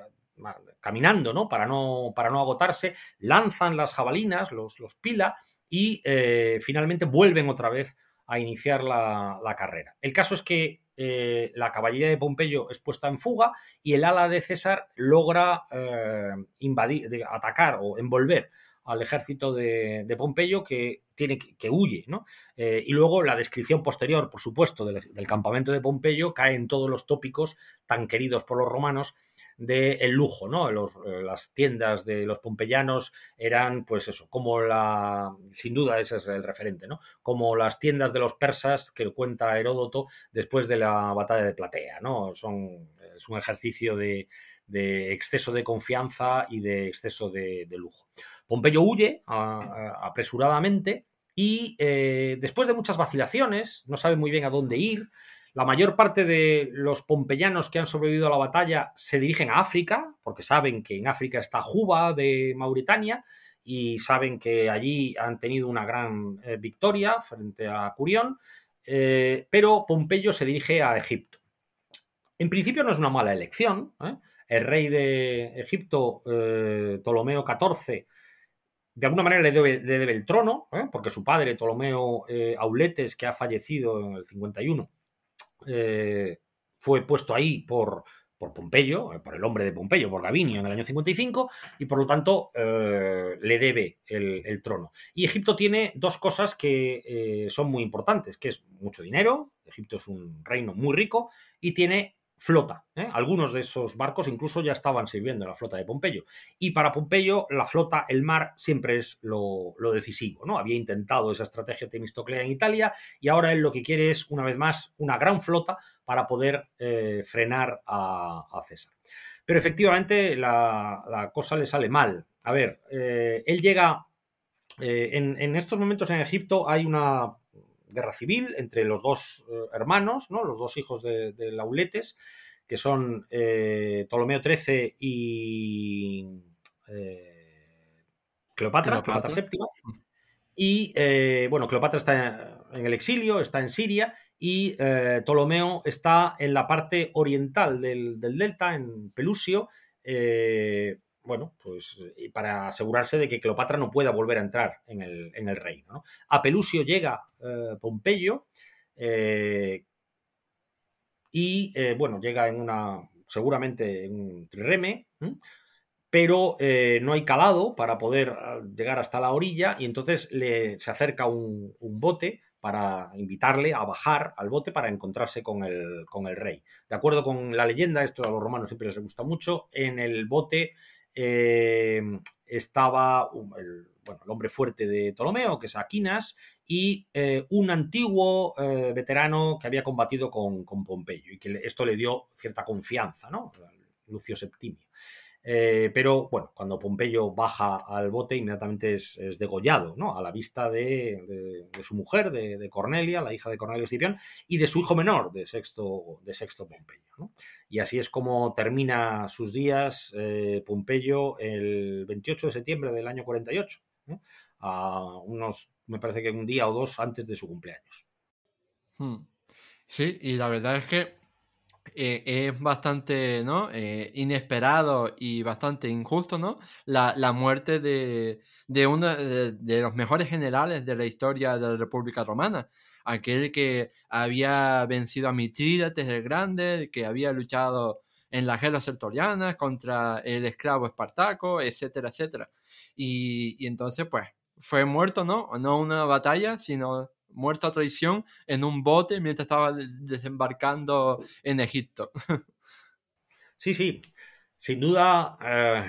S2: caminando, ¿no? Para, ¿no? para no agotarse, lanzan las jabalinas, los, los pila, y eh, finalmente vuelven otra vez a iniciar la, carrera. El caso es que eh, la caballería de Pompeyo es puesta en fuga y el ala de César logra eh, invadir, atacar o envolver al ejército de, Pompeyo que tiene que, huye, ¿no? Eh, y luego la descripción posterior, por supuesto, del, del, campamento de Pompeyo cae en todos los tópicos tan queridos por los romanos del lujo, ¿no? Eh, las tiendas de los pompeyanos eran, pues eso, como la, sin duda ese es el referente, ¿no? Como las tiendas de los persas que cuenta Heródoto después de la batalla de Platea, ¿no? Son, es un ejercicio de, exceso de confianza y de exceso de, lujo. Pompeyo huye apresuradamente y eh, después de muchas vacilaciones, no sabe muy bien a dónde ir, la mayor parte de los pompeyanos que han sobrevivido a la batalla se dirigen a África, porque saben que en África está Juba de Mauritania y saben que allí han tenido una gran eh, victoria frente a Curión, eh, pero Pompeyo se dirige a Egipto. En principio no es una mala elección. ¿eh? El rey de Egipto, Ptolomeo XIV, de alguna manera le debe, le debe el trono, porque su padre, Ptolomeo Auletes, que ha fallecido en el 51, eh, fue puesto ahí por, por Pompeyo, eh, por el hombre de Pompeyo, por Gavinio en el año 55, y por lo tanto eh, le debe el, trono. Y Egipto tiene dos cosas que son muy importantes, que es mucho dinero, Egipto es un reino muy rico, y tiene flota. ¿eh? Algunos de esos barcos incluso ya estaban sirviendo en la flota de Pompeyo. Y para Pompeyo, la flota, el mar, siempre es lo, decisivo. ¿no? Había intentado esa estrategia Temistoclea en Italia y ahora él lo que quiere es, una vez más, una gran flota para poder eh, frenar a, César. Pero efectivamente la, cosa le sale mal. A ver, eh, él llega. En, estos momentos en Egipto hay una guerra civil entre los dos eh, hermanos, ¿no? los dos hijos de, Lauletes, que son eh, Ptolomeo XIII y eh, Cleopatra, Cleopatra, VII. Y bueno, Cleopatra está en el exilio, está en Siria, y Ptolomeo está en la parte oriental del, del delta, en Pelusio, bueno, pues eh, para asegurarse de que Cleopatra no pueda volver a entrar en el, reino. A Pelusio llega eh, Pompeyo eh, y, bueno, llega en una, seguramente en un trireme, pero no hay calado para poder ah, llegar hasta la orilla y entonces le, se acerca un, bote para invitarle a bajar al bote para encontrarse con el, con el rey. De acuerdo con la leyenda, esto a los romanos siempre les gusta mucho, en el bote eh, estaba el, hombre fuerte de Ptolomeo, que es Aquinas, y eh, un antiguo eh, veterano que había combatido con, con, Pompeyo y que esto le dio cierta confianza, ¿no? Lucio Septimio. Eh, pero bueno, cuando Pompeyo baja al bote, inmediatamente es, degollado, ¿no? A la vista de, su mujer, de, Cornelia, la hija de Cornelio Escipión, y de su hijo menor, de Sexto, de Sexto Pompeyo. Y así es como termina sus días eh, Pompeyo el 28 de septiembre del año 48, a unos, me parece que un día o dos antes de su cumpleaños.
S1: Hmm. Sí, y la verdad es que eh, es bastante ¿no? Eh, inesperado y bastante injusto ¿no? la, la muerte de, de uno de, los mejores generales de la historia de la República Romana, aquel que había vencido a Mitrídates el Grande, que había luchado en las guerras sertorianas contra el esclavo Espartaco, etcétera, etcétera. Y, y entonces, pues, fue muerto, ¿no? No una batalla, sino muerto a traición en un bote mientras estaba desembarcando en Egipto.
S2: Sí, sí, sin duda, eh,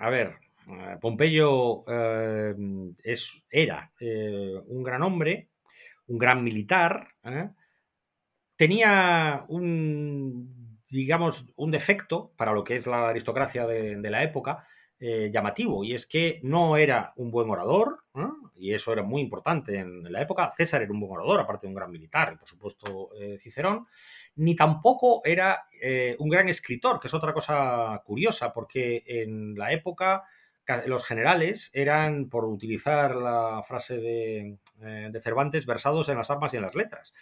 S2: a ver, eh, Pompeyo eh, es, era un gran hombre, un gran militar, tenía un, digamos, un defecto para lo que es la aristocracia de, de la época, eh, llamativo, y es que no era un buen orador, y eso era muy importante en, la época. César era un buen orador, aparte de un gran militar, y por supuesto eh, Cicerón, ni tampoco era eh, un gran escritor, que es otra cosa curiosa, porque en la época los generales eran, por utilizar la frase de, de Cervantes, versados en las armas y en las letras.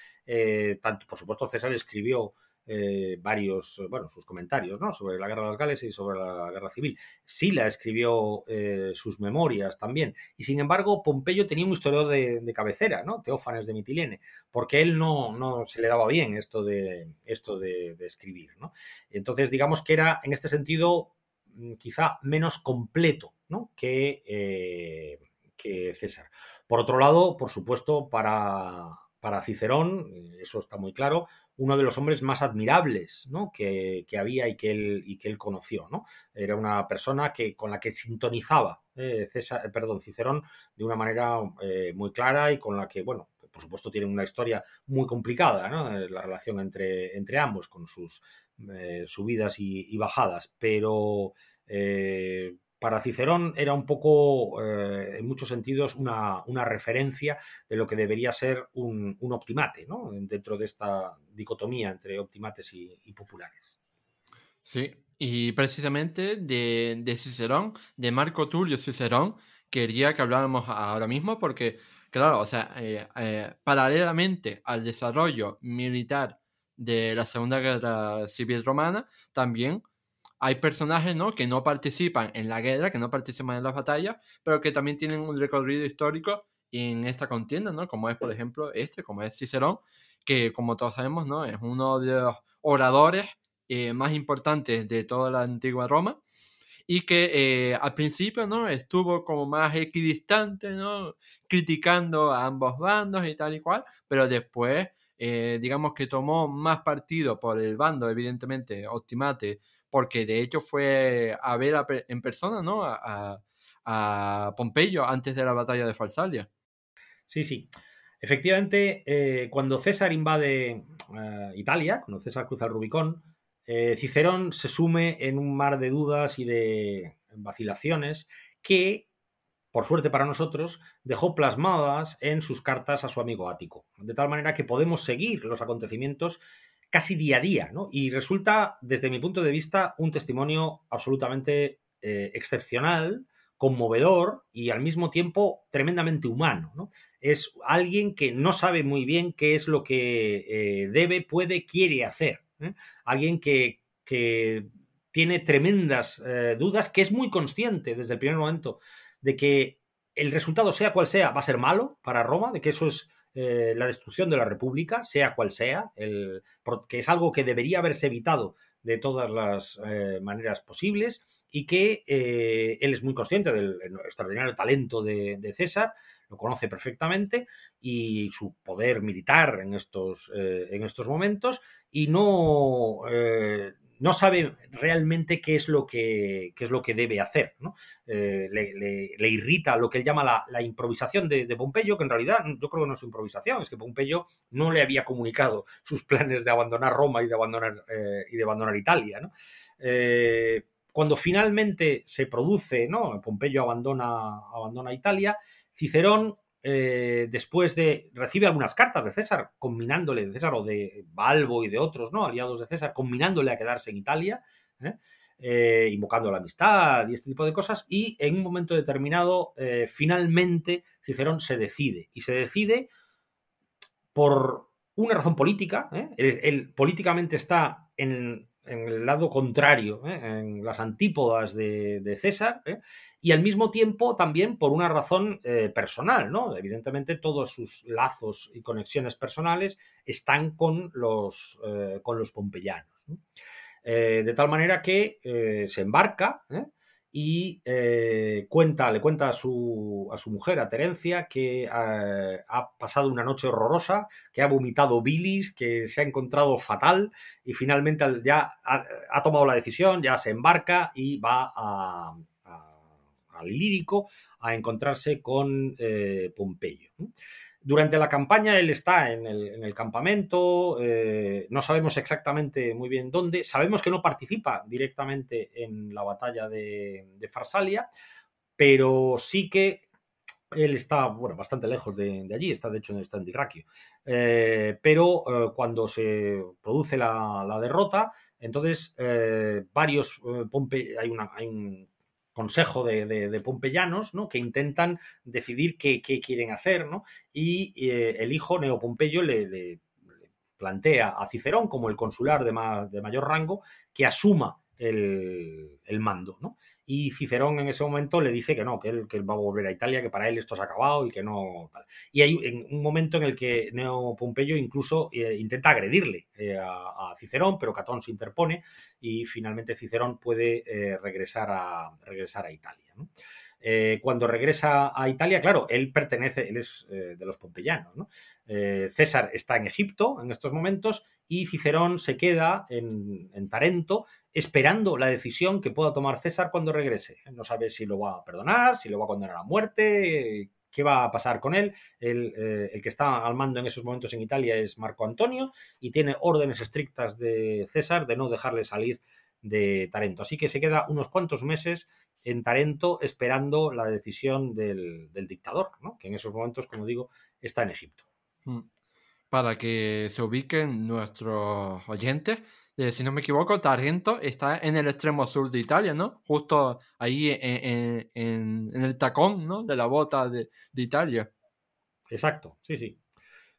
S2: tanto, por supuesto, César escribió eh, varios, bueno, sus comentarios ¿no? sobre la guerra de las Gales y sobre la guerra civil. Sila escribió eh, sus memorias también. Y sin embargo, Pompeyo tenía un historiador de, cabecera, ¿no? Teófanes de Mitilene, porque él no, no se le daba bien esto de, esto de, escribir. ¿no? Entonces, digamos que era en este sentido mm, quizá menos completo ¿no? que, eh, que César. Por otro lado, por supuesto, para, para Cicerón, eso está muy claro, uno de los hombres más admirables que, había y que, él, y que él conoció. ¿no? Era una persona que, con la que sintonizaba eh, César, perdón, Cicerón de una manera eh, muy clara y con la que, bueno, por supuesto tiene una historia muy complicada, ¿no? Eh, la relación entre, entre ambos, con sus subidas y, bajadas, pero para Cicerón era un poco, eh, en muchos sentidos, una, referencia de lo que debería ser un, optimate, ¿no? Dentro de esta dicotomía entre optimates y, populares.
S1: Sí, y precisamente de, Cicerón, de Marco Tulio Cicerón, quería que habláramos ahora mismo porque, claro, o sea, eh, eh, paralelamente al desarrollo militar de la Segunda Guerra Civil Romana, también hay personajes ¿no? que no participan en la guerra, que no participan en las batallas, pero que también tienen un recorrido histórico en esta contienda, ¿no? Como es, por ejemplo, este, como es Cicerón, que como todos sabemos, ¿no? Es uno de los oradores eh, más importantes de toda la antigua Roma y que eh, al principio, ¿no? Estuvo como más equidistante, ¿no? Criticando a ambos bandos y tal y cual, pero después, eh, digamos que tomó más partido por el bando, evidentemente, Optimate, porque de hecho fue a ver en persona, ¿no? A, Pompeyo antes de la batalla de Farsalia.
S2: Sí, sí. Efectivamente, eh, cuando César invade eh, Italia, cuando César cruza el Rubicón, eh, Cicerón se sume en un mar de dudas y de vacilaciones que, por suerte para nosotros, dejó plasmadas en sus cartas a su amigo Ático. De tal manera que podemos seguir los acontecimientos casi día a día, ¿no? Y resulta, desde mi punto de vista, un testimonio absolutamente eh, excepcional, conmovedor y al mismo tiempo tremendamente humano, ¿no? Es alguien que no sabe muy bien qué es lo que eh, debe, puede, quiere hacer. ¿eh? Alguien que, que, tiene tremendas dudas, que es muy consciente desde el primer momento de que el resultado, sea cual sea, va a ser malo para Roma, de que eso es eh, la destrucción de la República, sea cual sea, el, que es algo que debería haberse evitado de todas las eh, maneras posibles y que eh, él es muy consciente del extraordinario talento de, César, lo conoce perfectamente y su poder militar en estos, en estos momentos y no, no sabe realmente qué es lo que, es lo que debe hacer. Eh, le, irrita lo que él llama la, improvisación de, Pompeyo, que en realidad yo creo que no es improvisación, es que Pompeyo no le había comunicado sus planes de abandonar Roma y de abandonar, eh, y de abandonar Italia. Eh, cuando finalmente se produce, ¿no? Pompeyo abandona, abandona Italia, Cicerón eh, después de recibe algunas cartas de César, combinándole de César o de Balbo y de otros, ¿no? Aliados de César, combinándole a quedarse en Italia, ¿eh? Eh, invocando la amistad y este tipo de cosas, y en un momento determinado, finalmente, Cicerón se decide, y se decide por una razón política, él, políticamente está en, el lado contrario, en las antípodas de, César, y al mismo tiempo también por una razón eh, personal, ¿no? Evidentemente todos sus lazos y conexiones personales están con los, eh, con los pompeyanos. de tal manera que se embarca y cuenta, le cuenta a su, a su, mujer, a Terencia, que ha pasado una noche horrorosa, que ha vomitado bilis, que se ha encontrado fatal y finalmente ya ha, tomado la decisión, ya se embarca y va al lírico a encontrarse con Pompeyo. Durante la campaña él está en el, campamento, eh, no sabemos exactamente muy bien dónde, sabemos que no participa directamente en la batalla de, Farsalia, pero sí que él está bueno, bastante lejos de, allí, está de hecho está en Dirraquio. Eh, pero eh, cuando se produce la, derrota, entonces varios Pompe, hay, una, hay un consejo de, pompeyanos, ¿no? Que intentan decidir qué, quieren hacer, ¿no? Y eh, el hijo Neopompeyo le, le, plantea a Cicerón como el consular de, de mayor rango que asuma el, el, mando, ¿no? Y Cicerón en ese momento le dice que no, que él, va a volver a Italia, que para él esto se ha acabado y que no. Y hay un momento en el que Neo Pompeyo incluso eh, intenta agredirle eh, a, Cicerón, pero Catón se interpone y finalmente Cicerón puede eh, regresar, a, regresar a Italia. cuando regresa a Italia, claro, él pertenece, él es de los pompeyanos. César está en Egipto en estos momentos y Cicerón se queda en, en Tarento esperando la decisión que pueda tomar César cuando regrese. No sabe si lo va a perdonar, si lo va a condenar a muerte, qué va a pasar con él. El, eh, el, que está al mando en esos momentos en Italia es Marco Antonio y tiene órdenes estrictas de César de no dejarle salir de Tarento. Así que se queda unos cuantos meses en Tarento esperando la decisión del, dictador, que en esos momentos, como digo, está en Egipto. Mm.
S1: Para que se ubiquen nuestros oyentes, eh, si no me equivoco, Tarento está en el extremo sur de Italia, ¿no? Justo ahí en, el tacón, ¿no? De la bota de, Italia.
S2: Exacto, sí, sí.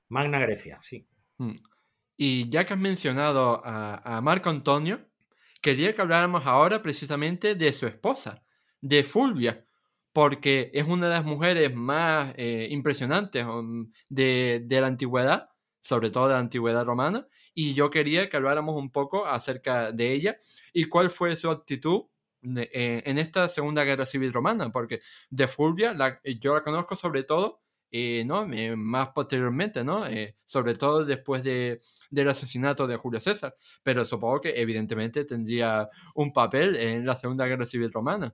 S2: Magna Grecia, sí. Mm.
S1: Y ya que has mencionado a, Marco Antonio, quería que habláramos ahora precisamente de su esposa, de Fulvia, porque es una de las mujeres más eh, impresionantes de, de la antigüedad, sobre todo de la antigüedad romana, y yo quería que habláramos un poco acerca de ella y cuál fue su actitud eh, en esta Segunda Guerra Civil Romana, porque de Fulvia eh, yo la conozco sobre todo, eh, ¿no? más posteriormente, ¿no? sobre todo después de, del asesinato de Julio César, pero supongo que evidentemente tendría un papel en la Segunda Guerra Civil Romana.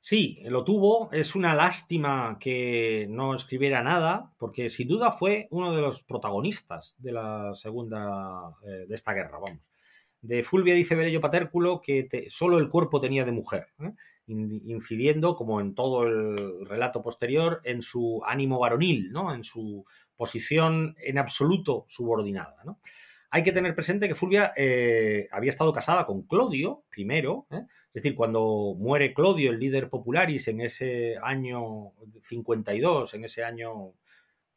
S2: Sí, lo tuvo. Es una lástima que no escribiera nada, porque sin duda fue uno de los protagonistas de la segunda, eh, de esta guerra, vamos. De Fulvia dice Bello Patérculo que solo el cuerpo tenía de mujer, ¿eh? incidiendo, como en todo el relato posterior, en su ánimo varonil, ¿no? En su posición en absoluto subordinada, Hay que tener presente que Fulvia eh, había estado casada con Clodio primero, es decir, cuando muere Clodio, el líder popularis, en ese año 52, en ese año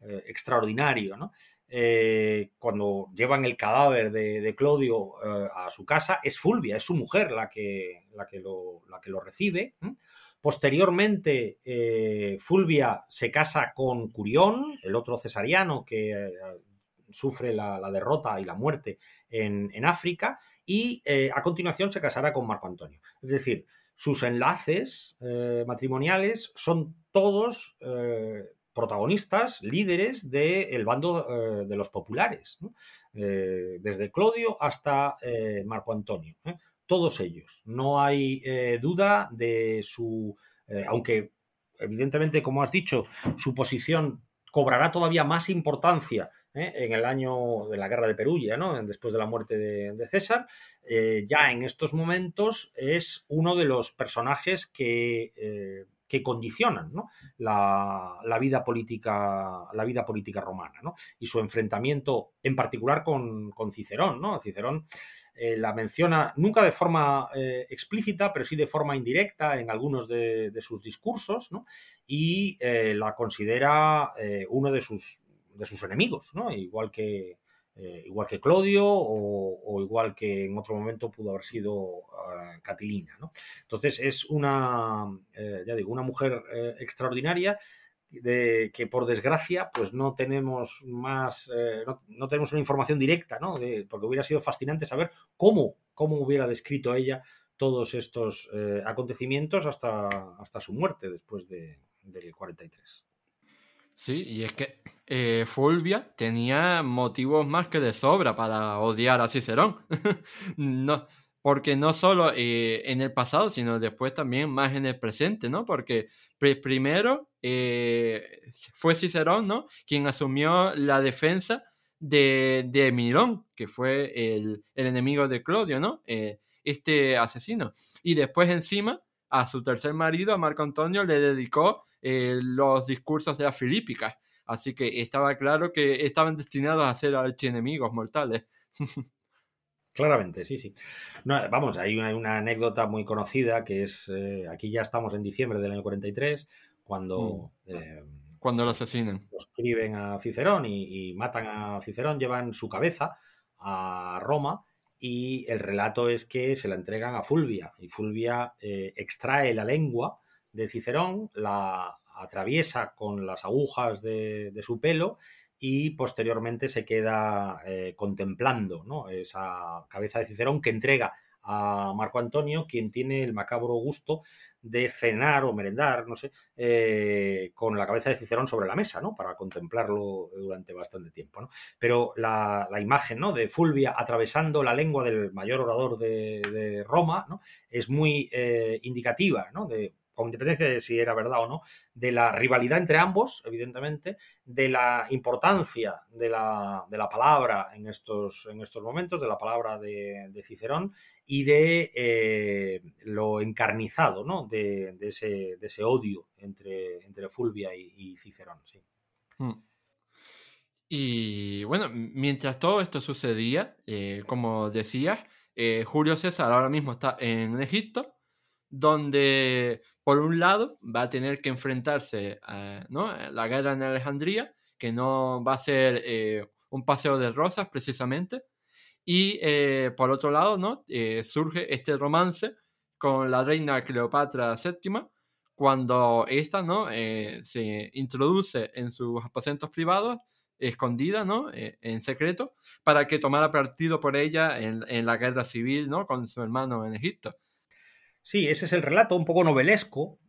S2: eh, extraordinario. Eh, cuando llevan el cadáver de, Clodio eh, a su casa, es Fulvia, es su mujer la que, la que, lo, la que lo recibe. Posteriormente, Fulvia se casa con Curión, el otro cesariano que sufre la, derrota y la muerte en, en África, y eh, a continuación se casará con Marco Antonio. Es decir, sus enlaces eh, matrimoniales son todos eh, protagonistas, líderes del bando de los populares, desde Clodio hasta Marco Antonio. Todos ellos. No hay duda de su, aunque evidentemente, como has dicho, su posición cobrará todavía más importancia ¿eh? en el año de la guerra de Perugia, ¿no? después de la muerte de, César, eh, ya en estos momentos es uno de los personajes que, eh, que condicionan la, vida política, la vida política romana y su enfrentamiento en particular con, Cicerón. ¿no? Cicerón la menciona nunca de forma explícita, pero sí de forma indirecta en algunos de, sus discursos, y la considera uno de sus de sus enemigos, ¿no? Igual que, eh, igual que Clodio o, igual que en otro momento pudo haber sido ah, Catilina, ¿no? Entonces es una, eh, ya digo, una mujer eh, extraordinaria de que por desgracia pues no tenemos más no, tenemos una información directa no porque hubiera sido fascinante saber cómo cómo hubiera descrito ella todos estos eh, acontecimientos hasta, hasta su muerte después de, del 43.
S1: Sí, y es que eh, Fulvia tenía motivos más que de sobra para odiar a Cicerón. no, porque no solo eh, en el pasado, sino después también más en el presente, ¿no? Porque primero eh, fue Cicerón, ¿no? Quien asumió la defensa de, de Mirón, que fue el, enemigo de Claudio, ¿no? Este asesino. Y después encima, a su tercer marido, a Marco Antonio, le dedicó los discursos de las Filípicas. Así que estaba claro que estaban destinados a ser archienemigos mortales.
S2: Claramente, sí, sí. vamos, hay una, anécdota muy conocida que es, eh, aquí ya estamos en diciembre del año 43, cuando...
S1: Mm. Eh, cuando lo asesinan.
S2: Escriben a Cicerón y, matan a Cicerón, llevan su cabeza a Roma y el relato es que se la entregan a Fulvia y Fulvia eh, extrae la lengua de Cicerón, la atraviesa con las agujas de su pelo y posteriormente se queda eh, contemplando esa cabeza de Cicerón que entrega a Marco Antonio, quien tiene el macabro gusto de cenar o merendar, no sé, eh, con la cabeza de Cicerón sobre la mesa, ¿no? Para contemplarlo durante bastante tiempo, ¿no? Pero la, imagen, ¿no? De Fulvia atravesando la lengua del mayor orador de, Roma, ¿no? Es muy eh, indicativa, ¿no? De con independencia de si era verdad o no, de la rivalidad entre ambos, evidentemente, de la importancia de la, de la palabra en estos, en estos momentos, de la palabra de, Cicerón y de eh, lo encarnizado ¿no? de, ese, de, ese, odio entre, entre Fulvia y, Cicerón. Sí. Hmm.
S1: Y bueno, mientras todo esto sucedía, eh, como decías, eh, Julio César ahora mismo está en Egipto donde por un lado va a tener que enfrentarse a la guerra en Alejandría, que no va a ser eh, un paseo de rosas precisamente, y eh, por otro lado ¿no? Eh, surge este romance con la reina Cleopatra VII, cuando esta ¿no? se introduce en sus aposentos privados, escondida, ¿no? en secreto, para que tomara partido por ella en, en la guerra civil ¿no? con su hermano en Egipto.
S2: Sí, ese es el relato, un poco novelesco.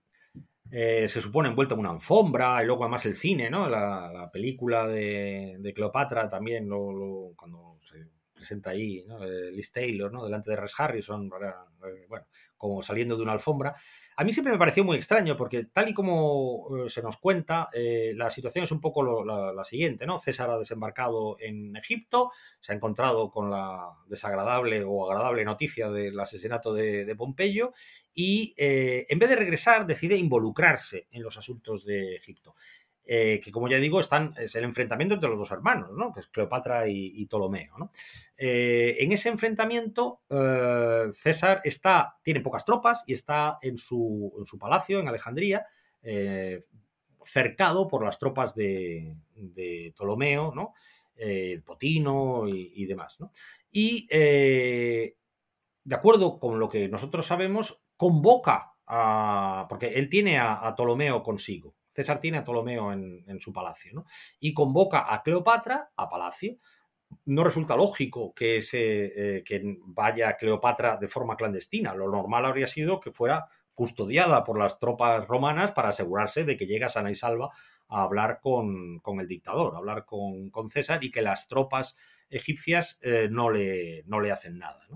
S2: Eh, se supone envuelto en una alfombra y luego además el cine, ¿no? La, película de, Cleopatra también, lo, cuando se presenta ahí, ¿no? Liz Taylor, ¿no? Delante de Res Harrison, eh, bueno, como saliendo de una alfombra. A mí siempre me pareció muy extraño porque tal y como eh, se nos cuenta, eh, la situación es un poco la, siguiente, ¿no? César ha desembarcado en Egipto, se ha encontrado con la desagradable o agradable noticia del asesinato de, Pompeyo y eh, en vez de regresar decide involucrarse en los asuntos de Egipto. Eh, que como ya digo, están, es el enfrentamiento entre los dos hermanos, ¿no? que es Cleopatra y, Ptolomeo. Eh, en ese enfrentamiento, eh, César está, tiene pocas tropas y está en su, en su palacio, en Alejandría, cercado por las tropas de, Ptolomeo, ¿no? el Potino y, demás. Y de acuerdo con lo que nosotros sabemos, convoca a. porque él tiene a Ptolomeo consigo. César tiene a Ptolomeo en, su palacio, ¿no? Y convoca a Cleopatra a palacio. No resulta lógico que, se, eh, que vaya Cleopatra de forma clandestina. Lo normal habría sido que fuera custodiada por las tropas romanas para asegurarse de que llega sana y salva a hablar con, el dictador, a hablar con, César y que las tropas egipcias eh, no, le, no, le, hacen nada.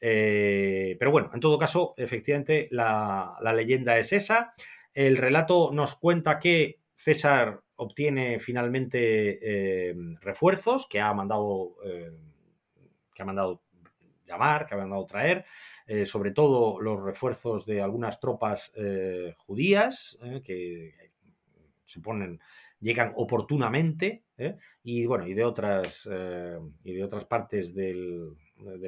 S2: Eh, pero bueno, en todo caso, efectivamente, la, la leyenda es esa. El relato nos cuenta que César obtiene finalmente eh, refuerzos que ha mandado eh, que ha mandado llamar, que ha mandado traer, eh, sobre todo los refuerzos de algunas tropas judías que se ponen llegan oportunamente y bueno y de otras y de otras partes de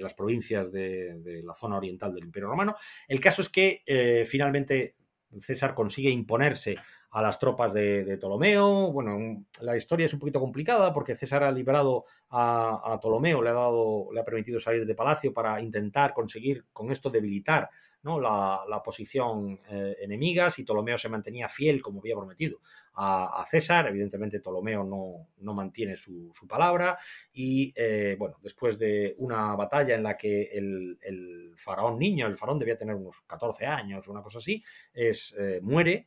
S2: las provincias de, de, la zona oriental del Imperio Romano. El caso es que finalmente César consigue imponerse a las tropas de, Ptolomeo. Bueno, la historia es un poquito complicada porque César ha liberado a, Ptolomeo, le ha, dado, le ha permitido salir de palacio para intentar conseguir con esto debilitar ¿no? la, posición eh, enemiga, si Ptolomeo se mantenía fiel, como había prometido, a, César, evidentemente Ptolomeo no, mantiene su, palabra, y eh, bueno, después de una batalla en la que el, faraón niño, el faraón debía tener unos 14 años, una cosa así, es, eh, muere,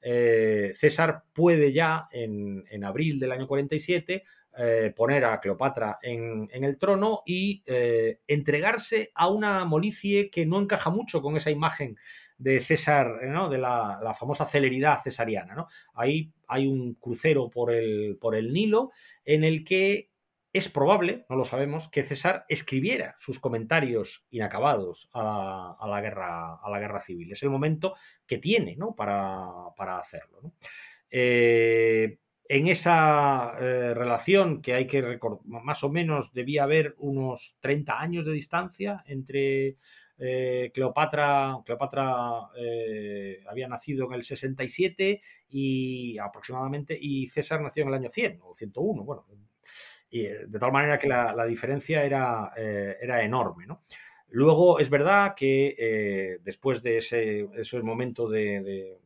S2: César puede ya en, en abril del año 47 eh, poner a Cleopatra en, el trono y eh, entregarse a una molicie que no encaja mucho con esa imagen de César, ¿no? de la, famosa celeridad cesariana. Ahí hay un crucero por el, Nilo en el que es probable, no lo sabemos, que César escribiera sus comentarios inacabados a, la, guerra, a la guerra civil. Es el momento que tiene para, hacerlo. Eh, en esa eh, relación que hay que recordar, más o menos debía haber unos 30 años de distancia entre eh, Cleopatra, Cleopatra eh, había nacido en el 67 y aproximadamente, y César nació en el año 100 o 101, bueno, y, de tal manera que la, diferencia era, era enorme, Luego es verdad que después de ese, ese momento de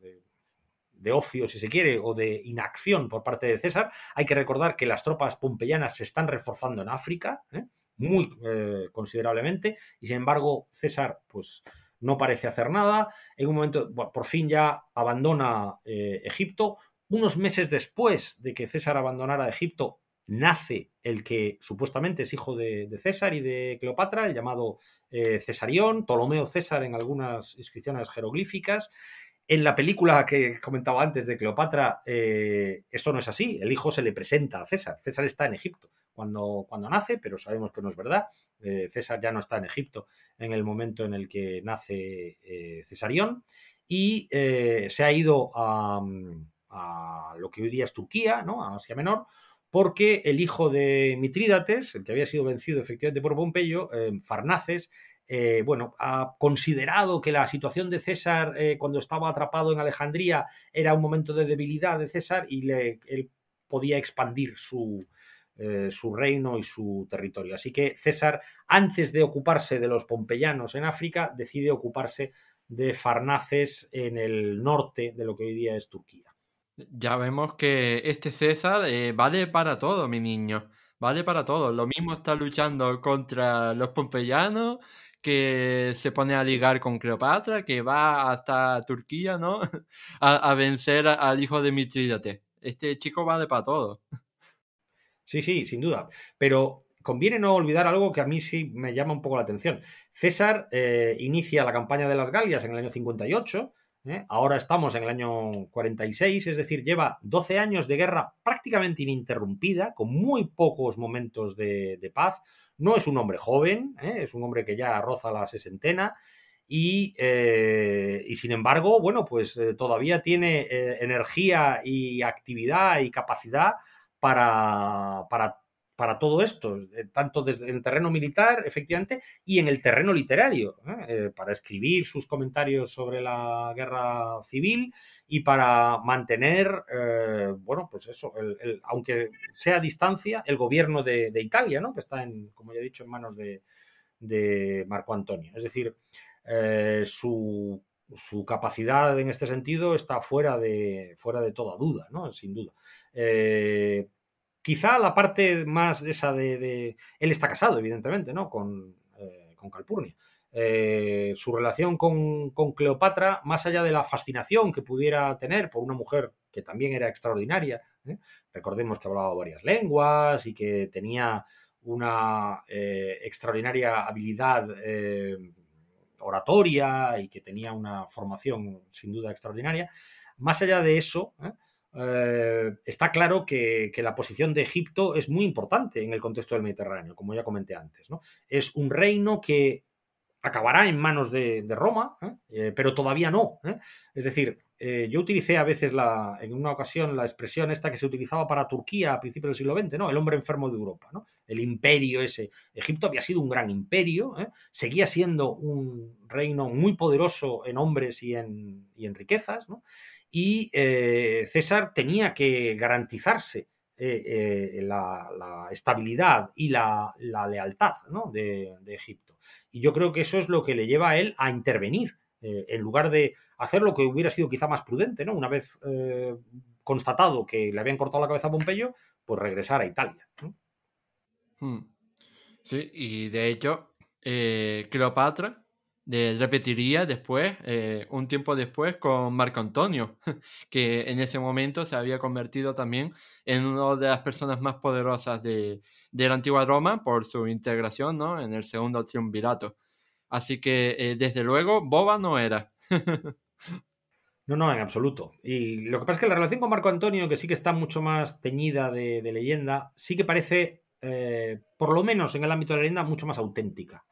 S2: ocio, si se quiere, o de inacción por parte de César, hay que recordar que las tropas pompeyanas se están reforzando en África, ¿eh? muy eh, considerablemente, y sin embargo César, pues no parece hacer nada. En un momento, por fin ya abandona eh, Egipto. Unos meses después de que César abandonara Egipto, nace el que supuestamente es hijo de, César y de Cleopatra, el llamado Cesarión, Ptolomeo César en algunas inscripciones jeroglíficas, en la película que comentaba antes de Cleopatra, eh, esto no es así. El hijo se le presenta a César. César está en Egipto cuando, cuando nace, pero sabemos que no es verdad. Eh, César ya no está en Egipto en el momento en el que nace eh, Cesarión y se ha ido a, lo que hoy día es Turquía, ¿no? a Asia Menor, porque el hijo de Mitrídates, el que había sido vencido efectivamente por Pompeyo, Farnaces, eh, bueno, ha considerado que la situación de César eh, cuando estaba atrapado en Alejandría era un momento de debilidad de César y le, él podía expandir su, eh, su reino y su territorio. Así que César, antes de ocuparse de los pompeyanos en África, decide ocuparse de Farnaces en el norte de lo que hoy día es Turquía.
S1: Ya vemos que este César vale para todo, mi niño. Vale para todo. Lo mismo está luchando contra los pompeyanos que se pone a ligar con Cleopatra, que va hasta Turquía, ¿no? A, vencer al hijo de Mitrídates. Este chico vale para todo.
S2: Sí, sí, sin duda. Pero conviene no olvidar algo que a mí sí me llama un poco la atención. César eh, inicia la campaña de las Galias en el año 58, ¿eh? ahora estamos en el año 46, es decir, lleva 12 años de guerra prácticamente ininterrumpida, con muy pocos momentos de paz, no es un hombre joven, ¿eh? es un hombre que ya roza la sesentena y, eh, y sin embargo, bueno, pues eh, todavía tiene energía y actividad y capacidad para, para, para, todo esto, tanto desde el terreno militar, efectivamente, y en el terreno literario, para escribir sus comentarios sobre la guerra civil y para mantener, eh, bueno, pues eso, el, aunque sea a distancia, el gobierno de, Italia, ¿no? Que está, en, como ya he dicho, en manos de, Marco Antonio. Es decir, eh, su, capacidad en este sentido está fuera de, fuera de toda duda, ¿no? Sin duda. Eh, quizá la parte más de esa de, Él está casado, evidentemente, ¿no? Con, con Calpurnia. Eh, su relación con, Cleopatra, más allá de la fascinación que pudiera tener por una mujer que también era extraordinaria, ¿eh? recordemos que hablaba varias lenguas y que tenía una eh, extraordinaria habilidad oratoria y que tenía una formación sin duda extraordinaria, más allá de eso, está claro que, la posición de Egipto es muy importante en el contexto del Mediterráneo, como ya comenté antes. Es un reino que acabará en manos de, Roma, ¿eh? Eh, pero todavía no. ¿eh? Es decir, yo utilicé a veces la, en una ocasión la expresión esta que se utilizaba para Turquía a principios del siglo XX, ¿no? El hombre enfermo de Europa, ¿no? El imperio ese. Egipto había sido un gran imperio, seguía siendo un reino muy poderoso en hombres y en, riquezas, ¿no? y César tenía que garantizarse la, estabilidad y la, lealtad de, Egipto. Y yo creo que eso es lo que le lleva a él a intervenir, en lugar de hacer lo que hubiera sido quizá más prudente, ¿no? Una vez constatado que le habían cortado la cabeza a Pompeyo, pues regresar a Italia.
S1: Hmm. Sí, y de hecho, eh, Cleopatra repetiría después, eh, un tiempo después, con Marco Antonio, que en ese momento se había convertido también en una de las personas más poderosas de, la antigua Roma por su integración ¿no? en el segundo triunvirato. Así que, eh, desde luego, boba no era.
S2: No, no, en absoluto. Y lo que pasa es que la relación con Marco Antonio, que sí que está mucho más teñida de, leyenda, sí que parece, eh, por lo menos en el ámbito de la leyenda, mucho más auténtica.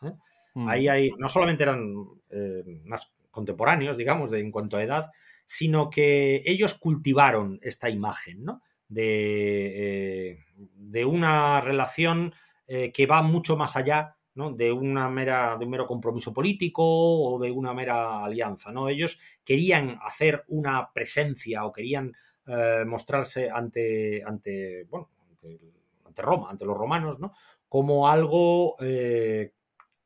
S2: Mm. Ahí hay, no solamente eran eh, más contemporáneos, digamos, en cuanto a edad, sino que ellos cultivaron esta imagen, ¿no? De, de una relación que va mucho más allá de, una mera, de un mero compromiso político o de una mera alianza. ¿no? Ellos querían hacer una presencia o querían eh, mostrarse ante, ante, bueno, ante, Roma, ante los romanos, ¿no? como algo eh,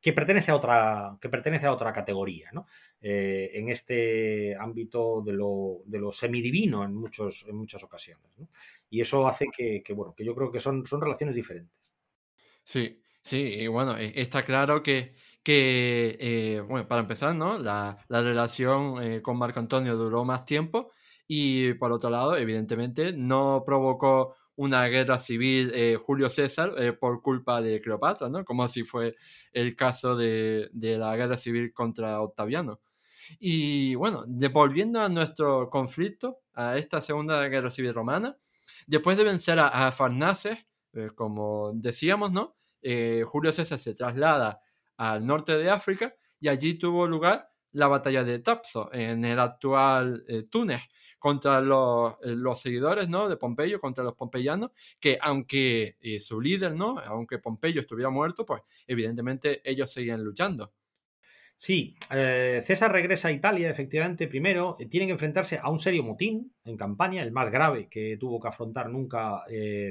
S2: que, pertenece a otra, que pertenece a otra categoría. ¿no? Eh, en este ámbito de lo, de lo semidivino en, muchos, en muchas ocasiones. Y eso hace que, bueno, que yo creo que son, son relaciones diferentes.
S1: Sí, Sí, y bueno, e, está claro que, que eh, bueno, para empezar, ¿no? La, relación eh, con Marco Antonio duró más tiempo y por otro lado, evidentemente, no provocó una guerra civil eh, Julio César por culpa de Cleopatra, ¿no? Como si fue el caso de, la guerra civil contra Octaviano. Y bueno, devolviendo a nuestro conflicto, a esta segunda guerra civil romana, después de vencer a, a Farnaces, como decíamos, ¿no? Eh, Julio César se traslada al norte de África y allí tuvo lugar la batalla de Tapso en el actual eh, Túnez contra los, eh, los, seguidores ¿no? de Pompeyo, contra los pompeyanos, que aunque su líder, ¿no? aunque Pompeyo estuviera muerto, pues evidentemente ellos seguían luchando.
S2: Sí, César regresa a Italia, efectivamente, primero. tienen que enfrentarse a un serio motín en campaña, el más grave que tuvo que afrontar nunca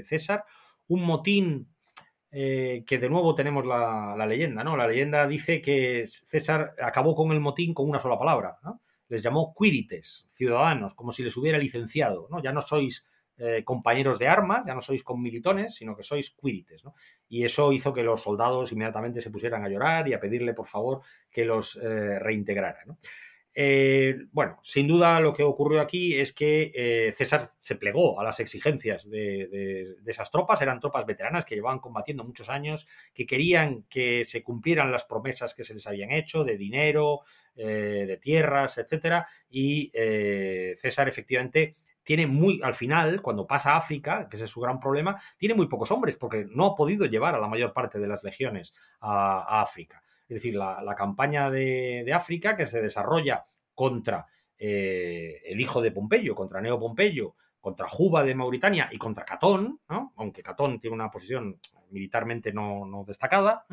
S2: César. Un motín eh, que de nuevo tenemos la, leyenda, ¿no? La leyenda dice que César acabó con el motín con una sola palabra, ¿no? Les llamó quirites, ciudadanos, como si les hubiera licenciado, ¿no? Ya no sois eh, compañeros de armas, ya no sois militones, sino que sois quirites, ¿no? Y eso hizo que los soldados inmediatamente se pusieran a llorar y a pedirle, por favor, que los eh, reintegrara. Eh, bueno, sin duda lo que ocurrió aquí es que eh, César se plegó a las exigencias de, esas tropas, eran tropas veteranas que llevaban combatiendo muchos años, que querían que se cumplieran las promesas que se les habían hecho de dinero, eh, de tierras, etcétera, y César efectivamente tiene muy, al final, cuando pasa a África, que ese es su gran problema, tiene muy pocos hombres, porque no ha podido llevar a la mayor parte de las legiones a África. Es decir, la, campaña de, África que se desarrolla contra eh, el hijo de Pompeyo, contra Neo Pompeyo, contra Juba de Mauritania y contra Catón, aunque Catón tiene una posición militarmente no, destacada,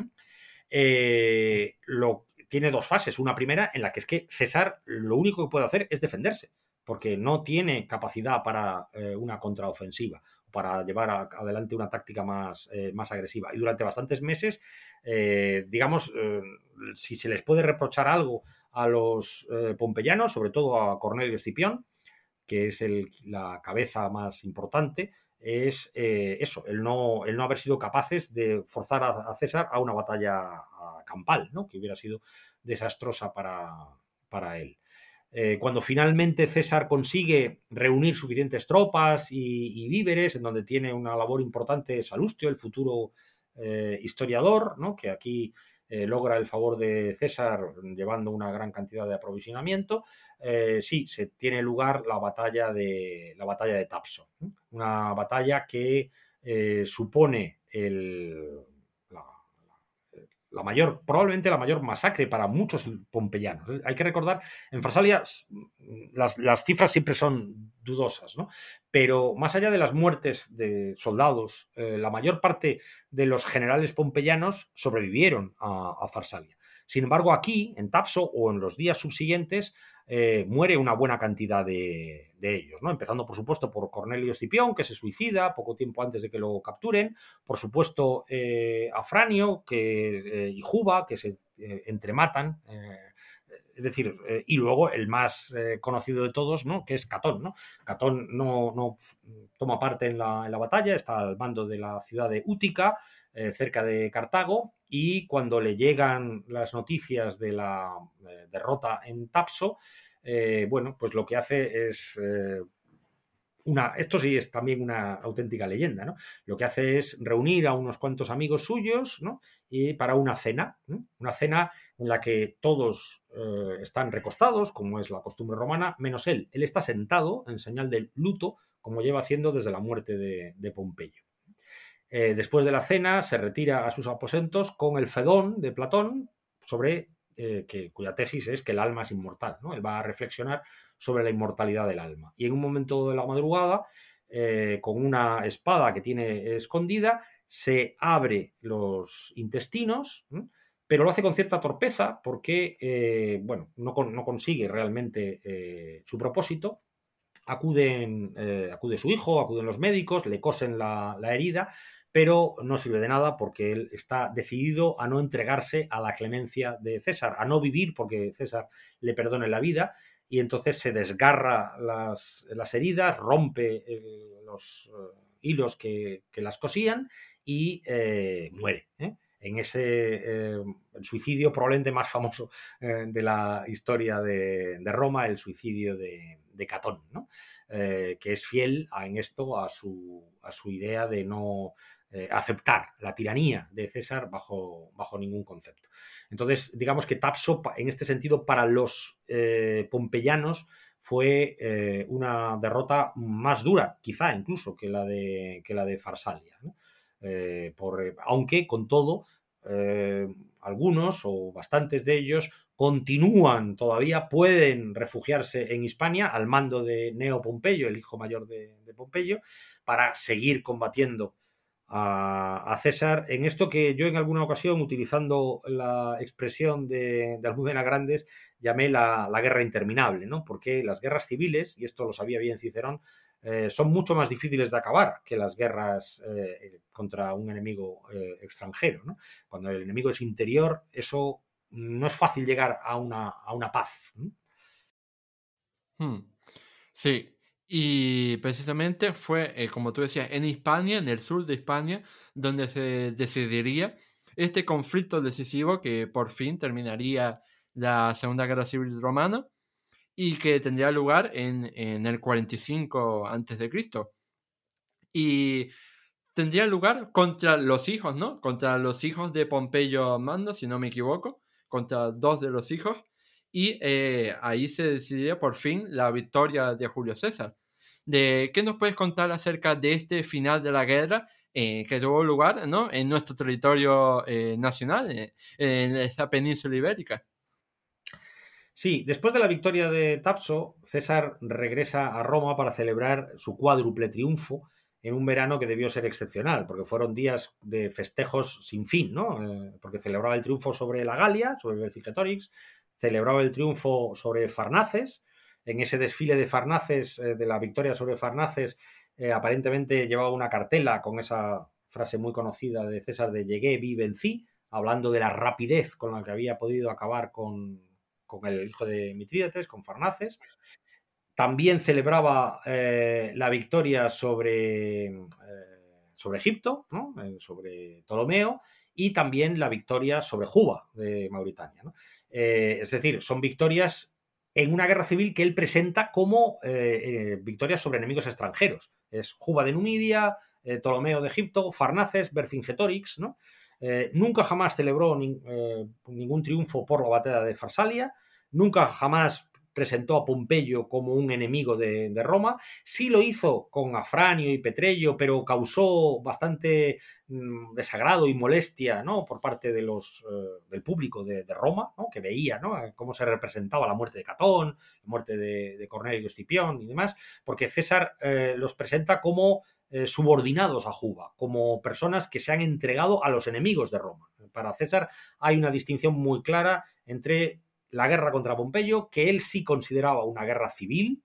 S2: eh, lo, tiene dos fases. Una primera en la que es que César lo único que puede hacer es defenderse, porque no tiene capacidad para eh, una contraofensiva para llevar adelante una táctica más agresiva. Y durante bastantes meses, eh, digamos, eh, si se les puede reprochar algo a los pompeyanos, sobre todo a Cornelio Escipión, que es la cabeza más importante, es eso, el no, no haber sido capaces de forzar a, César a una batalla campal, ¿no? que hubiera sido desastrosa para, para él. Eh, cuando finalmente César consigue reunir suficientes tropas y, víveres, en donde tiene una labor importante Salustio, el futuro eh, historiador, ¿no? que aquí eh, logra el favor de César llevando una gran cantidad de aprovisionamiento, sí, se tiene lugar la batalla de, la batalla de Tapso, una batalla que supone el, la mayor, probablemente la mayor masacre para muchos pompeyanos. Hay que recordar, en Farsalia las, cifras siempre son dudosas, ¿no? Pero más allá de las muertes de soldados, eh, la mayor parte de los generales pompeyanos sobrevivieron a, Farsalia. Sin embargo, aquí, en Tapso o en los días subsiguientes, eh, muere una buena cantidad de, ellos, ¿no? Empezando, por supuesto, por Cornelio Escipión, que se suicida poco tiempo antes de que lo capturen, por supuesto, eh, Afranio que, eh, y Juba, que se entrematan, es decir, y luego el más conocido de todos, ¿no? Que es Catón. Catón no, toma parte en la, batalla, está al mando de la ciudad de Útica, cerca de Cartago, y cuando le llegan las noticias de la eh, derrota en Tapso, eh, bueno, pues lo que hace es eh, una, esto sí es también una auténtica leyenda, ¿no? Lo que hace es reunir a unos cuantos amigos suyos, ¿no? Y para una cena, una cena en la que todos están recostados, como es la costumbre romana, menos él. Él está sentado en señal del luto, como lleva haciendo desde la muerte de Pompeyo. Eh, después de la cena se retira a sus aposentos con el Fedón de Platón sobre eh, que, cuya tesis es que el alma es inmortal. ¿no? Él va a reflexionar sobre la inmortalidad del alma. Y en un momento de la madrugada, eh, con una espada que tiene escondida, se abre los intestinos, pero lo hace con cierta torpeza porque bueno, no, consigue realmente su propósito. Acuden, acude su hijo, acuden los médicos, le cosen la herida, pero no sirve de nada porque él está decidido a no entregarse a la clemencia de César, a no vivir porque César le perdone la vida y entonces se desgarra las, heridas, rompe eh, los eh, hilos que, las cosían y eh, muere. En ese suicidio probablemente más famoso de la historia de, Roma, el suicidio de, Catón, que es fiel en esto a su, a su idea de no eh, aceptar la tiranía de César bajo, bajo ningún concepto. Entonces, digamos que Tapso, en este sentido, para los eh, pompeyanos fue eh, una derrota más dura, quizá incluso, que la de, que la de Farsalia. por, aunque, con todo, algunos o bastantes de ellos continúan todavía, pueden refugiarse en Hispania al mando de Neo Pompeyo, el hijo mayor de Pompeyo, para seguir combatiendo a, César en esto que yo en alguna ocasión, utilizando la expresión de, de Almudena Grandes, llamé la, guerra interminable, ¿no? Porque las guerras civiles, y esto lo sabía bien Cicerón, eh, son mucho más difíciles de acabar que las guerras eh, contra un enemigo eh, extranjero. Cuando el enemigo es interior, eso no es fácil llegar a una, a una paz.
S1: Hmm. Sí, y precisamente fue, eh, como tú decías, en Hispania, en el sur de Hispania, donde se decidiría este conflicto decisivo que por fin terminaría la Segunda Guerra Civil Romana y que tendría lugar en, en el 45 a.C. Y tendría lugar contra los hijos, ¿no? Contra los hijos de Pompeyo Mando, si no me equivoco, contra dos de los hijos y eh, ahí se decidió por fin la victoria de Julio César. De, ¿Qué nos puedes contar acerca de este final de la guerra eh, que tuvo lugar ¿no? en nuestro territorio eh, nacional, en esa península ibérica?
S2: Sí, después de la victoria de Tapso, César regresa a Roma para celebrar su cuádruple triunfo en un verano que debió ser excepcional, porque fueron días de festejos sin fin, ¿no? porque celebraba el triunfo sobre la Galia, sobre Vercingetorix, celebraba el triunfo sobre Farnaces. En ese desfile de Farnaces, eh, de la victoria sobre Farnaces, eh, aparentemente llevaba una cartela con esa frase muy conocida de César de llegué, vi, vencí, hablando de la rapidez con la que había podido acabar con, el hijo de Mitrídates, con Farnaces. También celebraba eh, la victoria sobre, sobre Egipto, sobre Ptolomeo, y también la victoria sobre Juba de Mauritania. Eh, es decir, son victorias en una guerra civil que él presenta como eh, eh, victorias sobre enemigos extranjeros. Es Juba de Numidia, Ptolomeo de Egipto, Farnaces, Vercingetorix, ¿no? nunca jamás celebró ningún triunfo por la batalla de Farsalia, nunca jamás presentó a Pompeyo como un enemigo de, Roma. Sí lo hizo con Afranio y Petrello, pero causó bastante mm, desagrado y molestia ¿no? por parte de los, eh, del público de, Roma, ¿no? que veía ¿no? cómo se representaba la muerte de Catón, la muerte de, Cornelio Escipión y demás, porque César eh, los presenta como subordinados a Juba, como personas que se han entregado a los enemigos de Roma. Para César hay una distinción muy clara entre la guerra contra Pompeyo, que él sí consideraba una guerra civil,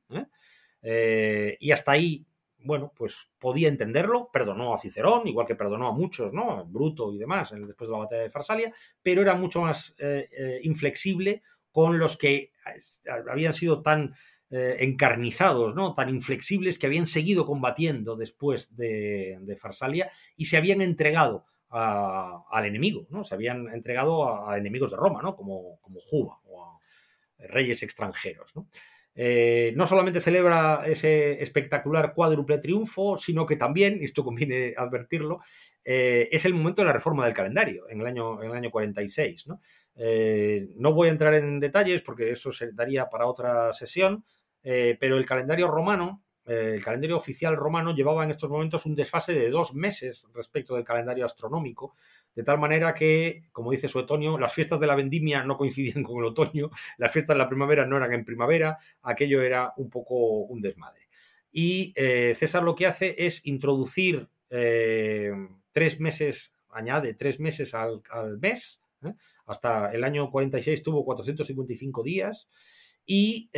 S2: y hasta ahí bueno, pues podía entenderlo, perdonó a Cicerón, igual que perdonó a muchos, ¿no? Bruto y demás, después de la batalla de Farsalia, pero era mucho más eh, eh, inflexible con los que eh, habían sido tan encarnizados, ¿no? Tan inflexibles que habían seguido combatiendo después de, Farsalia y se habían entregado al enemigo, ¿no? Se habían entregado a, enemigos de Roma, ¿no? Como, como Juba o a reyes extranjeros, ¿no? Eh, no solamente celebra ese espectacular cuádruple triunfo, sino que también, y esto conviene advertirlo, eh, es el momento de la reforma del calendario, en el año, en el año 46. ¿no? Eh, no voy a entrar en detalles porque eso se daría para otra sesión, pero el calendario romano, el calendario oficial romano llevaba en estos momentos un desfase de dos meses respecto del calendario astronómico, de tal manera que, como dice Suetonio, las fiestas de la vendimia no coincidían con el otoño, las fiestas de la primavera no eran en primavera, aquello era un poco un desmadre. Y eh, César lo que hace es introducir eh, tres meses, añade tres meses al, mes, ¿eh? hasta el año 46 tuvo 455 días, y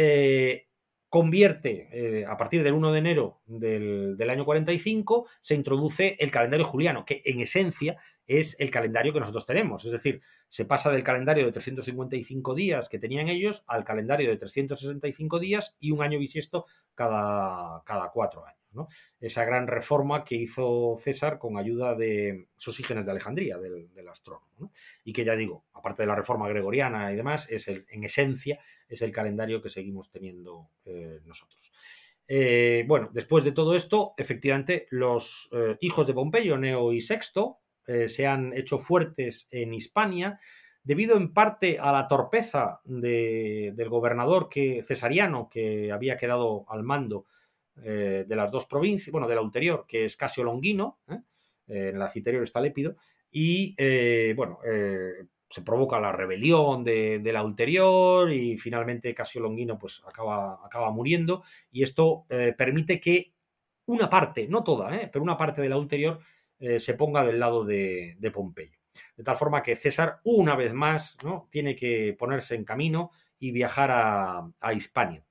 S2: convierte, a partir del 1 de enero del, del, año 45, se introduce el calendario juliano, que en esencia es el calendario que nosotros tenemos. Es decir, se pasa del calendario de 355 días que tenían ellos al calendario de 365 días y un año bisiesto cada, cada cuatro años. Esa gran reforma que hizo César con ayuda de Sosígenes de Alejandría, del, astrónomo. Y que ya digo, aparte de la reforma gregoriana y demás, es el, en esencia es el calendario que seguimos teniendo eh, nosotros. Eh, bueno, después de todo esto, efectivamente, los eh, hijos de Pompeyo, Neo y Sexto, eh, se han hecho fuertes en Hispania, debido en parte a la torpeza del gobernador que, cesariano que había quedado al mando eh, de las dos provincias, bueno, de la ulterior, que es Casio Longino, ¿eh? en la citerior está Lépido, y bueno, se provoca la rebelión de, la ulterior y finalmente Casio Longino pues acaba, acaba muriendo y esto permite que una parte, no toda, pero una parte de la ulterior eh, se ponga del lado de, Pompeyo. De tal forma que César, una vez más, ¿no? tiene que ponerse en camino y viajar a, Hispania.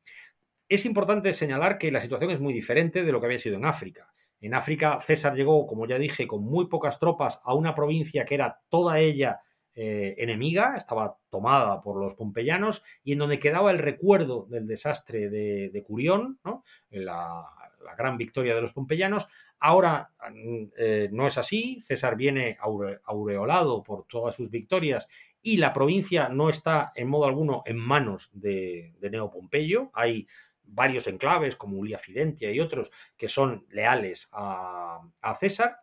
S2: Es importante señalar que la situación es muy diferente de lo que había sido en África. En África, César llegó, como ya dije, con muy pocas tropas a una provincia que era toda ella eh, enemiga, estaba tomada por los pompeyanos y en donde quedaba el recuerdo del desastre de, Curión, ¿no? la, gran victoria de los pompeyanos, Ahora eh, no es así, César viene aureolado por todas sus victorias y la provincia no está en modo alguno en manos de, Neo Pompeyo. Hay varios enclaves como Ulia Fidentia y otros que son leales a, César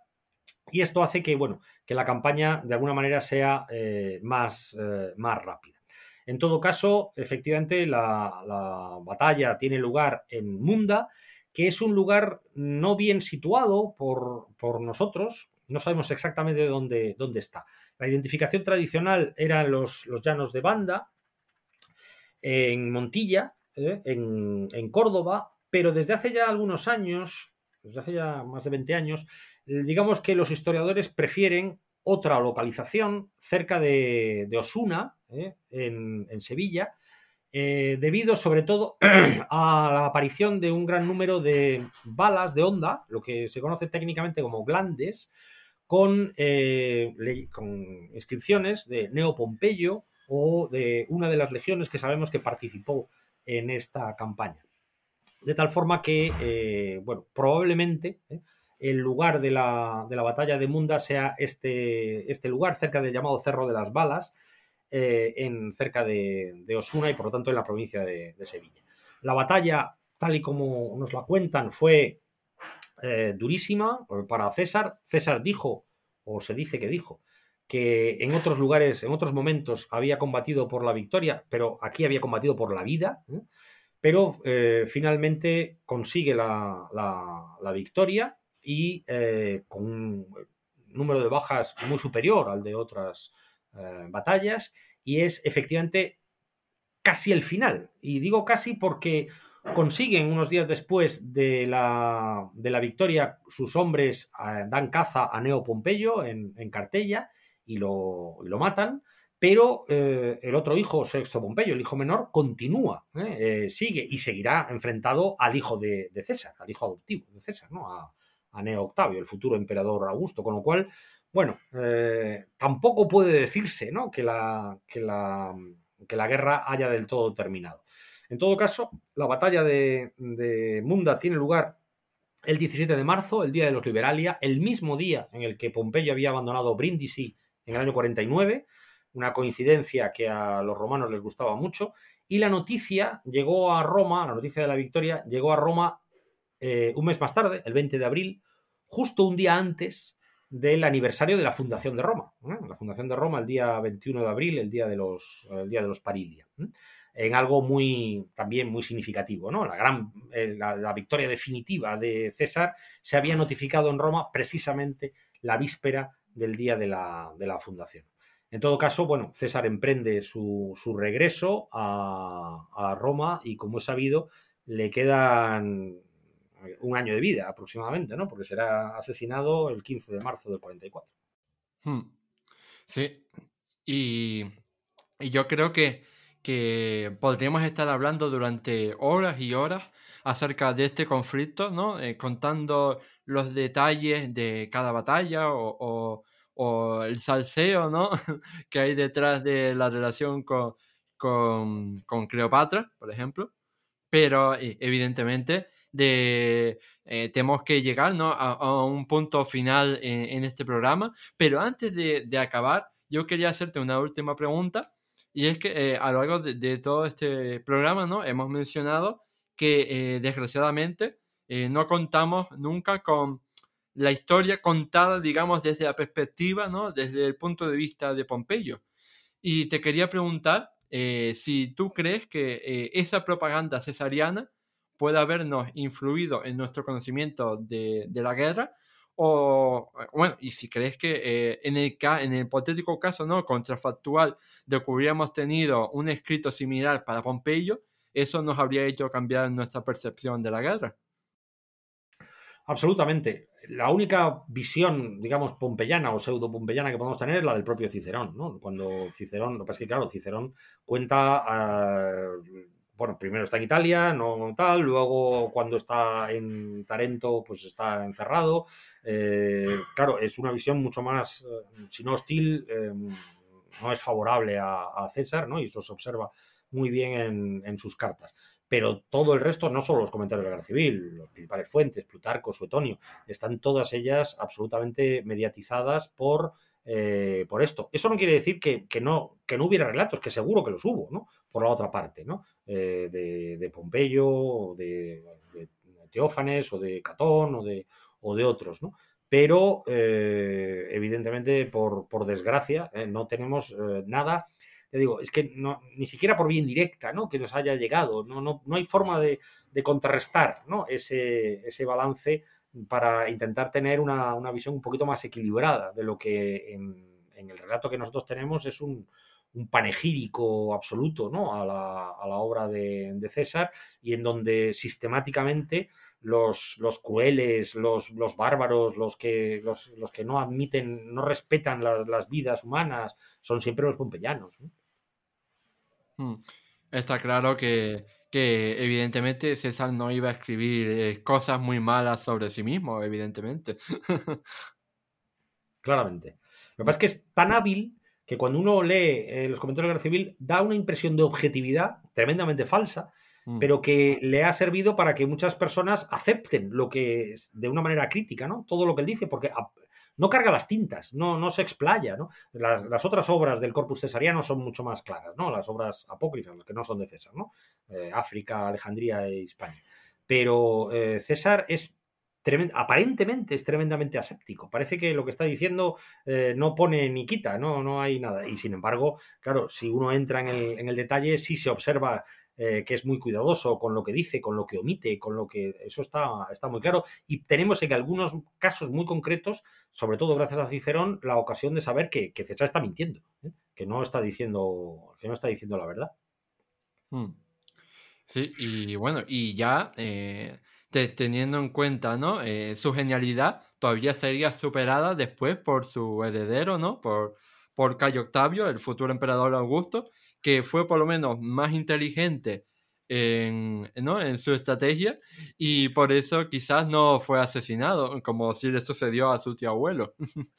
S2: y esto hace que, bueno, que la campaña de alguna manera sea eh, más, eh, más rápida. En todo caso, efectivamente, la batalla tiene lugar en Munda que es un lugar no bien situado por, nosotros, no sabemos exactamente dónde, dónde, está. La identificación tradicional eran los, los llanos de Banda, en Montilla, ¿eh? en, Córdoba, pero desde hace ya algunos años, desde hace ya más de 20 años, digamos que los historiadores prefieren otra localización cerca de, Osuna, ¿eh? en, en Sevilla, eh, debido sobre todo a la aparición de un gran número de balas de onda, lo que se conoce técnicamente como glandes, con, eh, con inscripciones de Neo Pompeyo o de una de las legiones que sabemos que participó en esta campaña. De tal forma que, eh, bueno, probablemente el lugar de la, de la, batalla de Munda sea este, este lugar, cerca del llamado Cerro de las Balas, eh, en, cerca de, Osuna y por lo tanto en la provincia de, Sevilla. La batalla, tal y como nos la cuentan, fue eh, durísima para César. César dijo, o se dice que dijo, que en otros lugares, en otros momentos había combatido por la victoria, pero aquí había combatido por la vida, ¿eh? pero finalmente consigue la, victoria y con un número de bajas muy superior al de otras eh, batallas y es efectivamente casi el final. Y digo casi porque consiguen unos días después de la, de la victoria, sus hombres eh, dan caza a Neo Pompeyo en, Cartella y lo, y lo matan pero eh, el otro hijo, Sexto Pompeyo, el hijo menor, continúa, sigue y seguirá enfrentado al hijo de, César, al hijo adoptivo de César, ¿no? a, Neo Octavio, el futuro emperador Augusto, con lo cual, bueno, tampoco puede decirse ¿no? que, la, que, la, que, la, guerra haya del todo terminado. En todo caso, la batalla de, de Munda tiene lugar el 17 de marzo, el día de los Liberalia, el mismo día en el que Pompeyo había abandonado Brindisi en el año 49 una coincidencia que a los romanos les gustaba mucho, y la noticia llegó a Roma, la noticia de la victoria, llegó a Roma eh, un mes más tarde, el 20 de abril, justo un día antes del aniversario de la fundación de Roma. ¿eh? La fundación de Roma el día 21 de abril, el día de los, el día de los Parilia. ¿eh? En algo muy, también muy significativo, ¿no? La gran, la, victoria definitiva de César se había notificado en Roma precisamente la víspera del día de la, de la fundación. En todo caso, bueno, César emprende su, regreso a, Roma y como he sabido, le quedan un año de vida aproximadamente, ¿no? Porque será asesinado el 15 de marzo del 44. Hmm.
S1: Sí, y, yo creo que, que, podríamos estar hablando durante horas y horas acerca de este conflicto, ¿no? Eh, contando los detalles de cada batalla o o el salseo, ¿no? que hay detrás de la relación con, con, Cleopatra, por ejemplo. Pero eh, evidentemente de, eh, tenemos que llegar ¿no? a, un punto final en, este programa. Pero antes de, acabar, yo quería hacerte una última pregunta. Y es que eh, a lo largo de, todo este programa ¿no? hemos mencionado que desgraciadamente no contamos nunca con la historia contada, digamos, desde la perspectiva, ¿no? Desde el punto de vista de Pompeyo. Y te quería preguntar eh, si tú crees que eh, esa propaganda cesariana puede habernos influido en nuestro conocimiento de, la guerra, o, bueno, y si crees que eh, en, el, en el hipotético caso, ¿no? Contrafactual de que hubiéramos tenido un escrito similar para Pompeyo, eso nos habría hecho cambiar nuestra percepción de la guerra.
S2: Absolutamente. La única visión, digamos, pompeyana o pseudo-pompeyana que podemos tener es la del propio Cicerón, ¿no? Cuando Cicerón, lo que pasa es que, claro, Cicerón cuenta, eh, bueno, primero está en Italia, no tal, luego cuando está en Tarento, pues está encerrado. Eh, claro, es una visión mucho más, eh, si no hostil, no es favorable a, César, ¿no? Y eso se observa muy bien en, en sus cartas pero todo el resto, no solo los comentarios de la guerra civil, los principales fuentes, Plutarco, Suetonio, están todas ellas absolutamente mediatizadas por, eh, por esto. Eso no quiere decir que, no, que no hubiera relatos, que seguro que los hubo, ¿no? Por la otra parte, ¿no? Eh, de, Pompeyo, o de, Teófanes, o de Catón, o de, o de otros, ¿no? Pero, eh, evidentemente, por, por desgracia, no tenemos nada te digo, es que no, ni siquiera por bien directa, ¿no? Que nos haya llegado, no, no, no hay forma de, contrarrestar, ¿no? Ese, balance para intentar tener una, visión un poquito más equilibrada de lo que en, el relato que nosotros tenemos es un, panegírico absoluto ¿no? a, la, obra de, César y en donde sistemáticamente los, los crueles, los, bárbaros, los que, los, que no admiten, no respetan las vidas humanas, son siempre los pompeyanos. ¿no?
S1: Mm. Está claro que, evidentemente César no iba a escribir eh, cosas muy malas sobre sí mismo, evidentemente.
S2: Claramente. Lo que pasa es que es tan hábil que cuando uno lee eh, los comentarios de la Guerra Civil da una impresión de objetividad tremendamente falsa, mm. pero que le ha servido para que muchas personas acepten lo que es de una manera crítica, ¿no? Todo lo que él dice, porque no carga las tintas, no, no se explaya, ¿no? Las, otras obras del corpus cesariano son mucho más claras, ¿no? Las obras apócrifas, las que no son de César, ¿no? Eh, África, Alejandría e España. Pero eh, César es aparentemente es tremendamente aséptico. Parece que lo que está diciendo eh, no pone ni quita, ¿no? no hay nada. Y sin embargo, claro, si uno entra en el, en el detalle, sí se observa eh, que es muy cuidadoso con lo que dice, con lo que omite, con lo que... Eso está, está muy claro. Y tenemos en algunos casos muy concretos, sobre todo gracias a Cicerón, la ocasión de saber que, César está mintiendo, ¿eh? que, no está diciendo, que no está diciendo la verdad.
S1: Hmm. Sí, y bueno, y ya eh, teniendo en cuenta, ¿no? Su genialidad todavía sería superada después por su heredero, ¿no? Por, por Cayo Octavio, el futuro emperador Augusto, que fue por lo menos más inteligente en, ¿no? en su estrategia y por eso quizás no fue asesinado, como si le sucedió a su tío abuelo.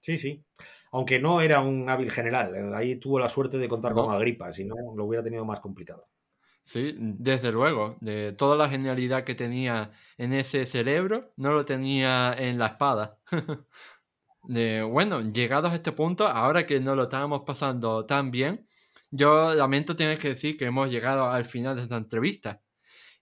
S2: Sí, sí. Aunque no era un hábil general, ahí tuvo la suerte de contar con Agripa, si no lo hubiera tenido más complicado.
S1: Sí, desde luego. De toda la genialidad que tenía en ese cerebro, no lo tenía en la espada. de, bueno, llegados a este punto, ahora que no lo estábamos pasando tan bien, yo lamento tener que decir que hemos llegado al final de esta entrevista.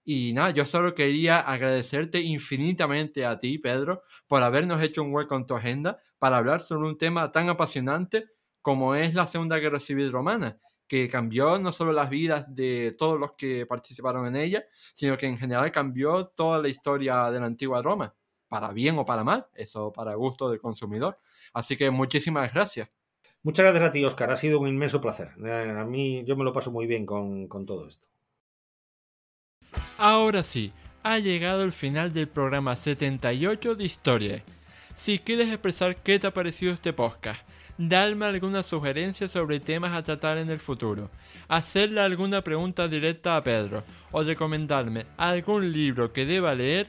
S1: Y nada, yo solo quería agradecerte infinitamente a ti, Pedro, por habernos hecho un hueco en tu agenda para hablar sobre un tema tan apasionante como es la Segunda Guerra Civil Romana que cambió no solo las vidas de todos los que participaron en ella, sino que en general cambió toda la historia de la antigua Roma, para bien o para mal, eso para gusto del consumidor. Así que muchísimas gracias.
S2: Muchas gracias a ti, Oscar. Ha sido un inmenso placer. Eh, a mí yo me lo paso muy bien con, con todo esto.
S1: Ahora sí, ha llegado el final del programa 78 de Historia. Si quieres expresar qué te ha parecido este podcast, darme alguna sugerencia sobre temas a tratar en el futuro, hacerle alguna pregunta directa a Pedro o recomendarme algún libro que deba leer,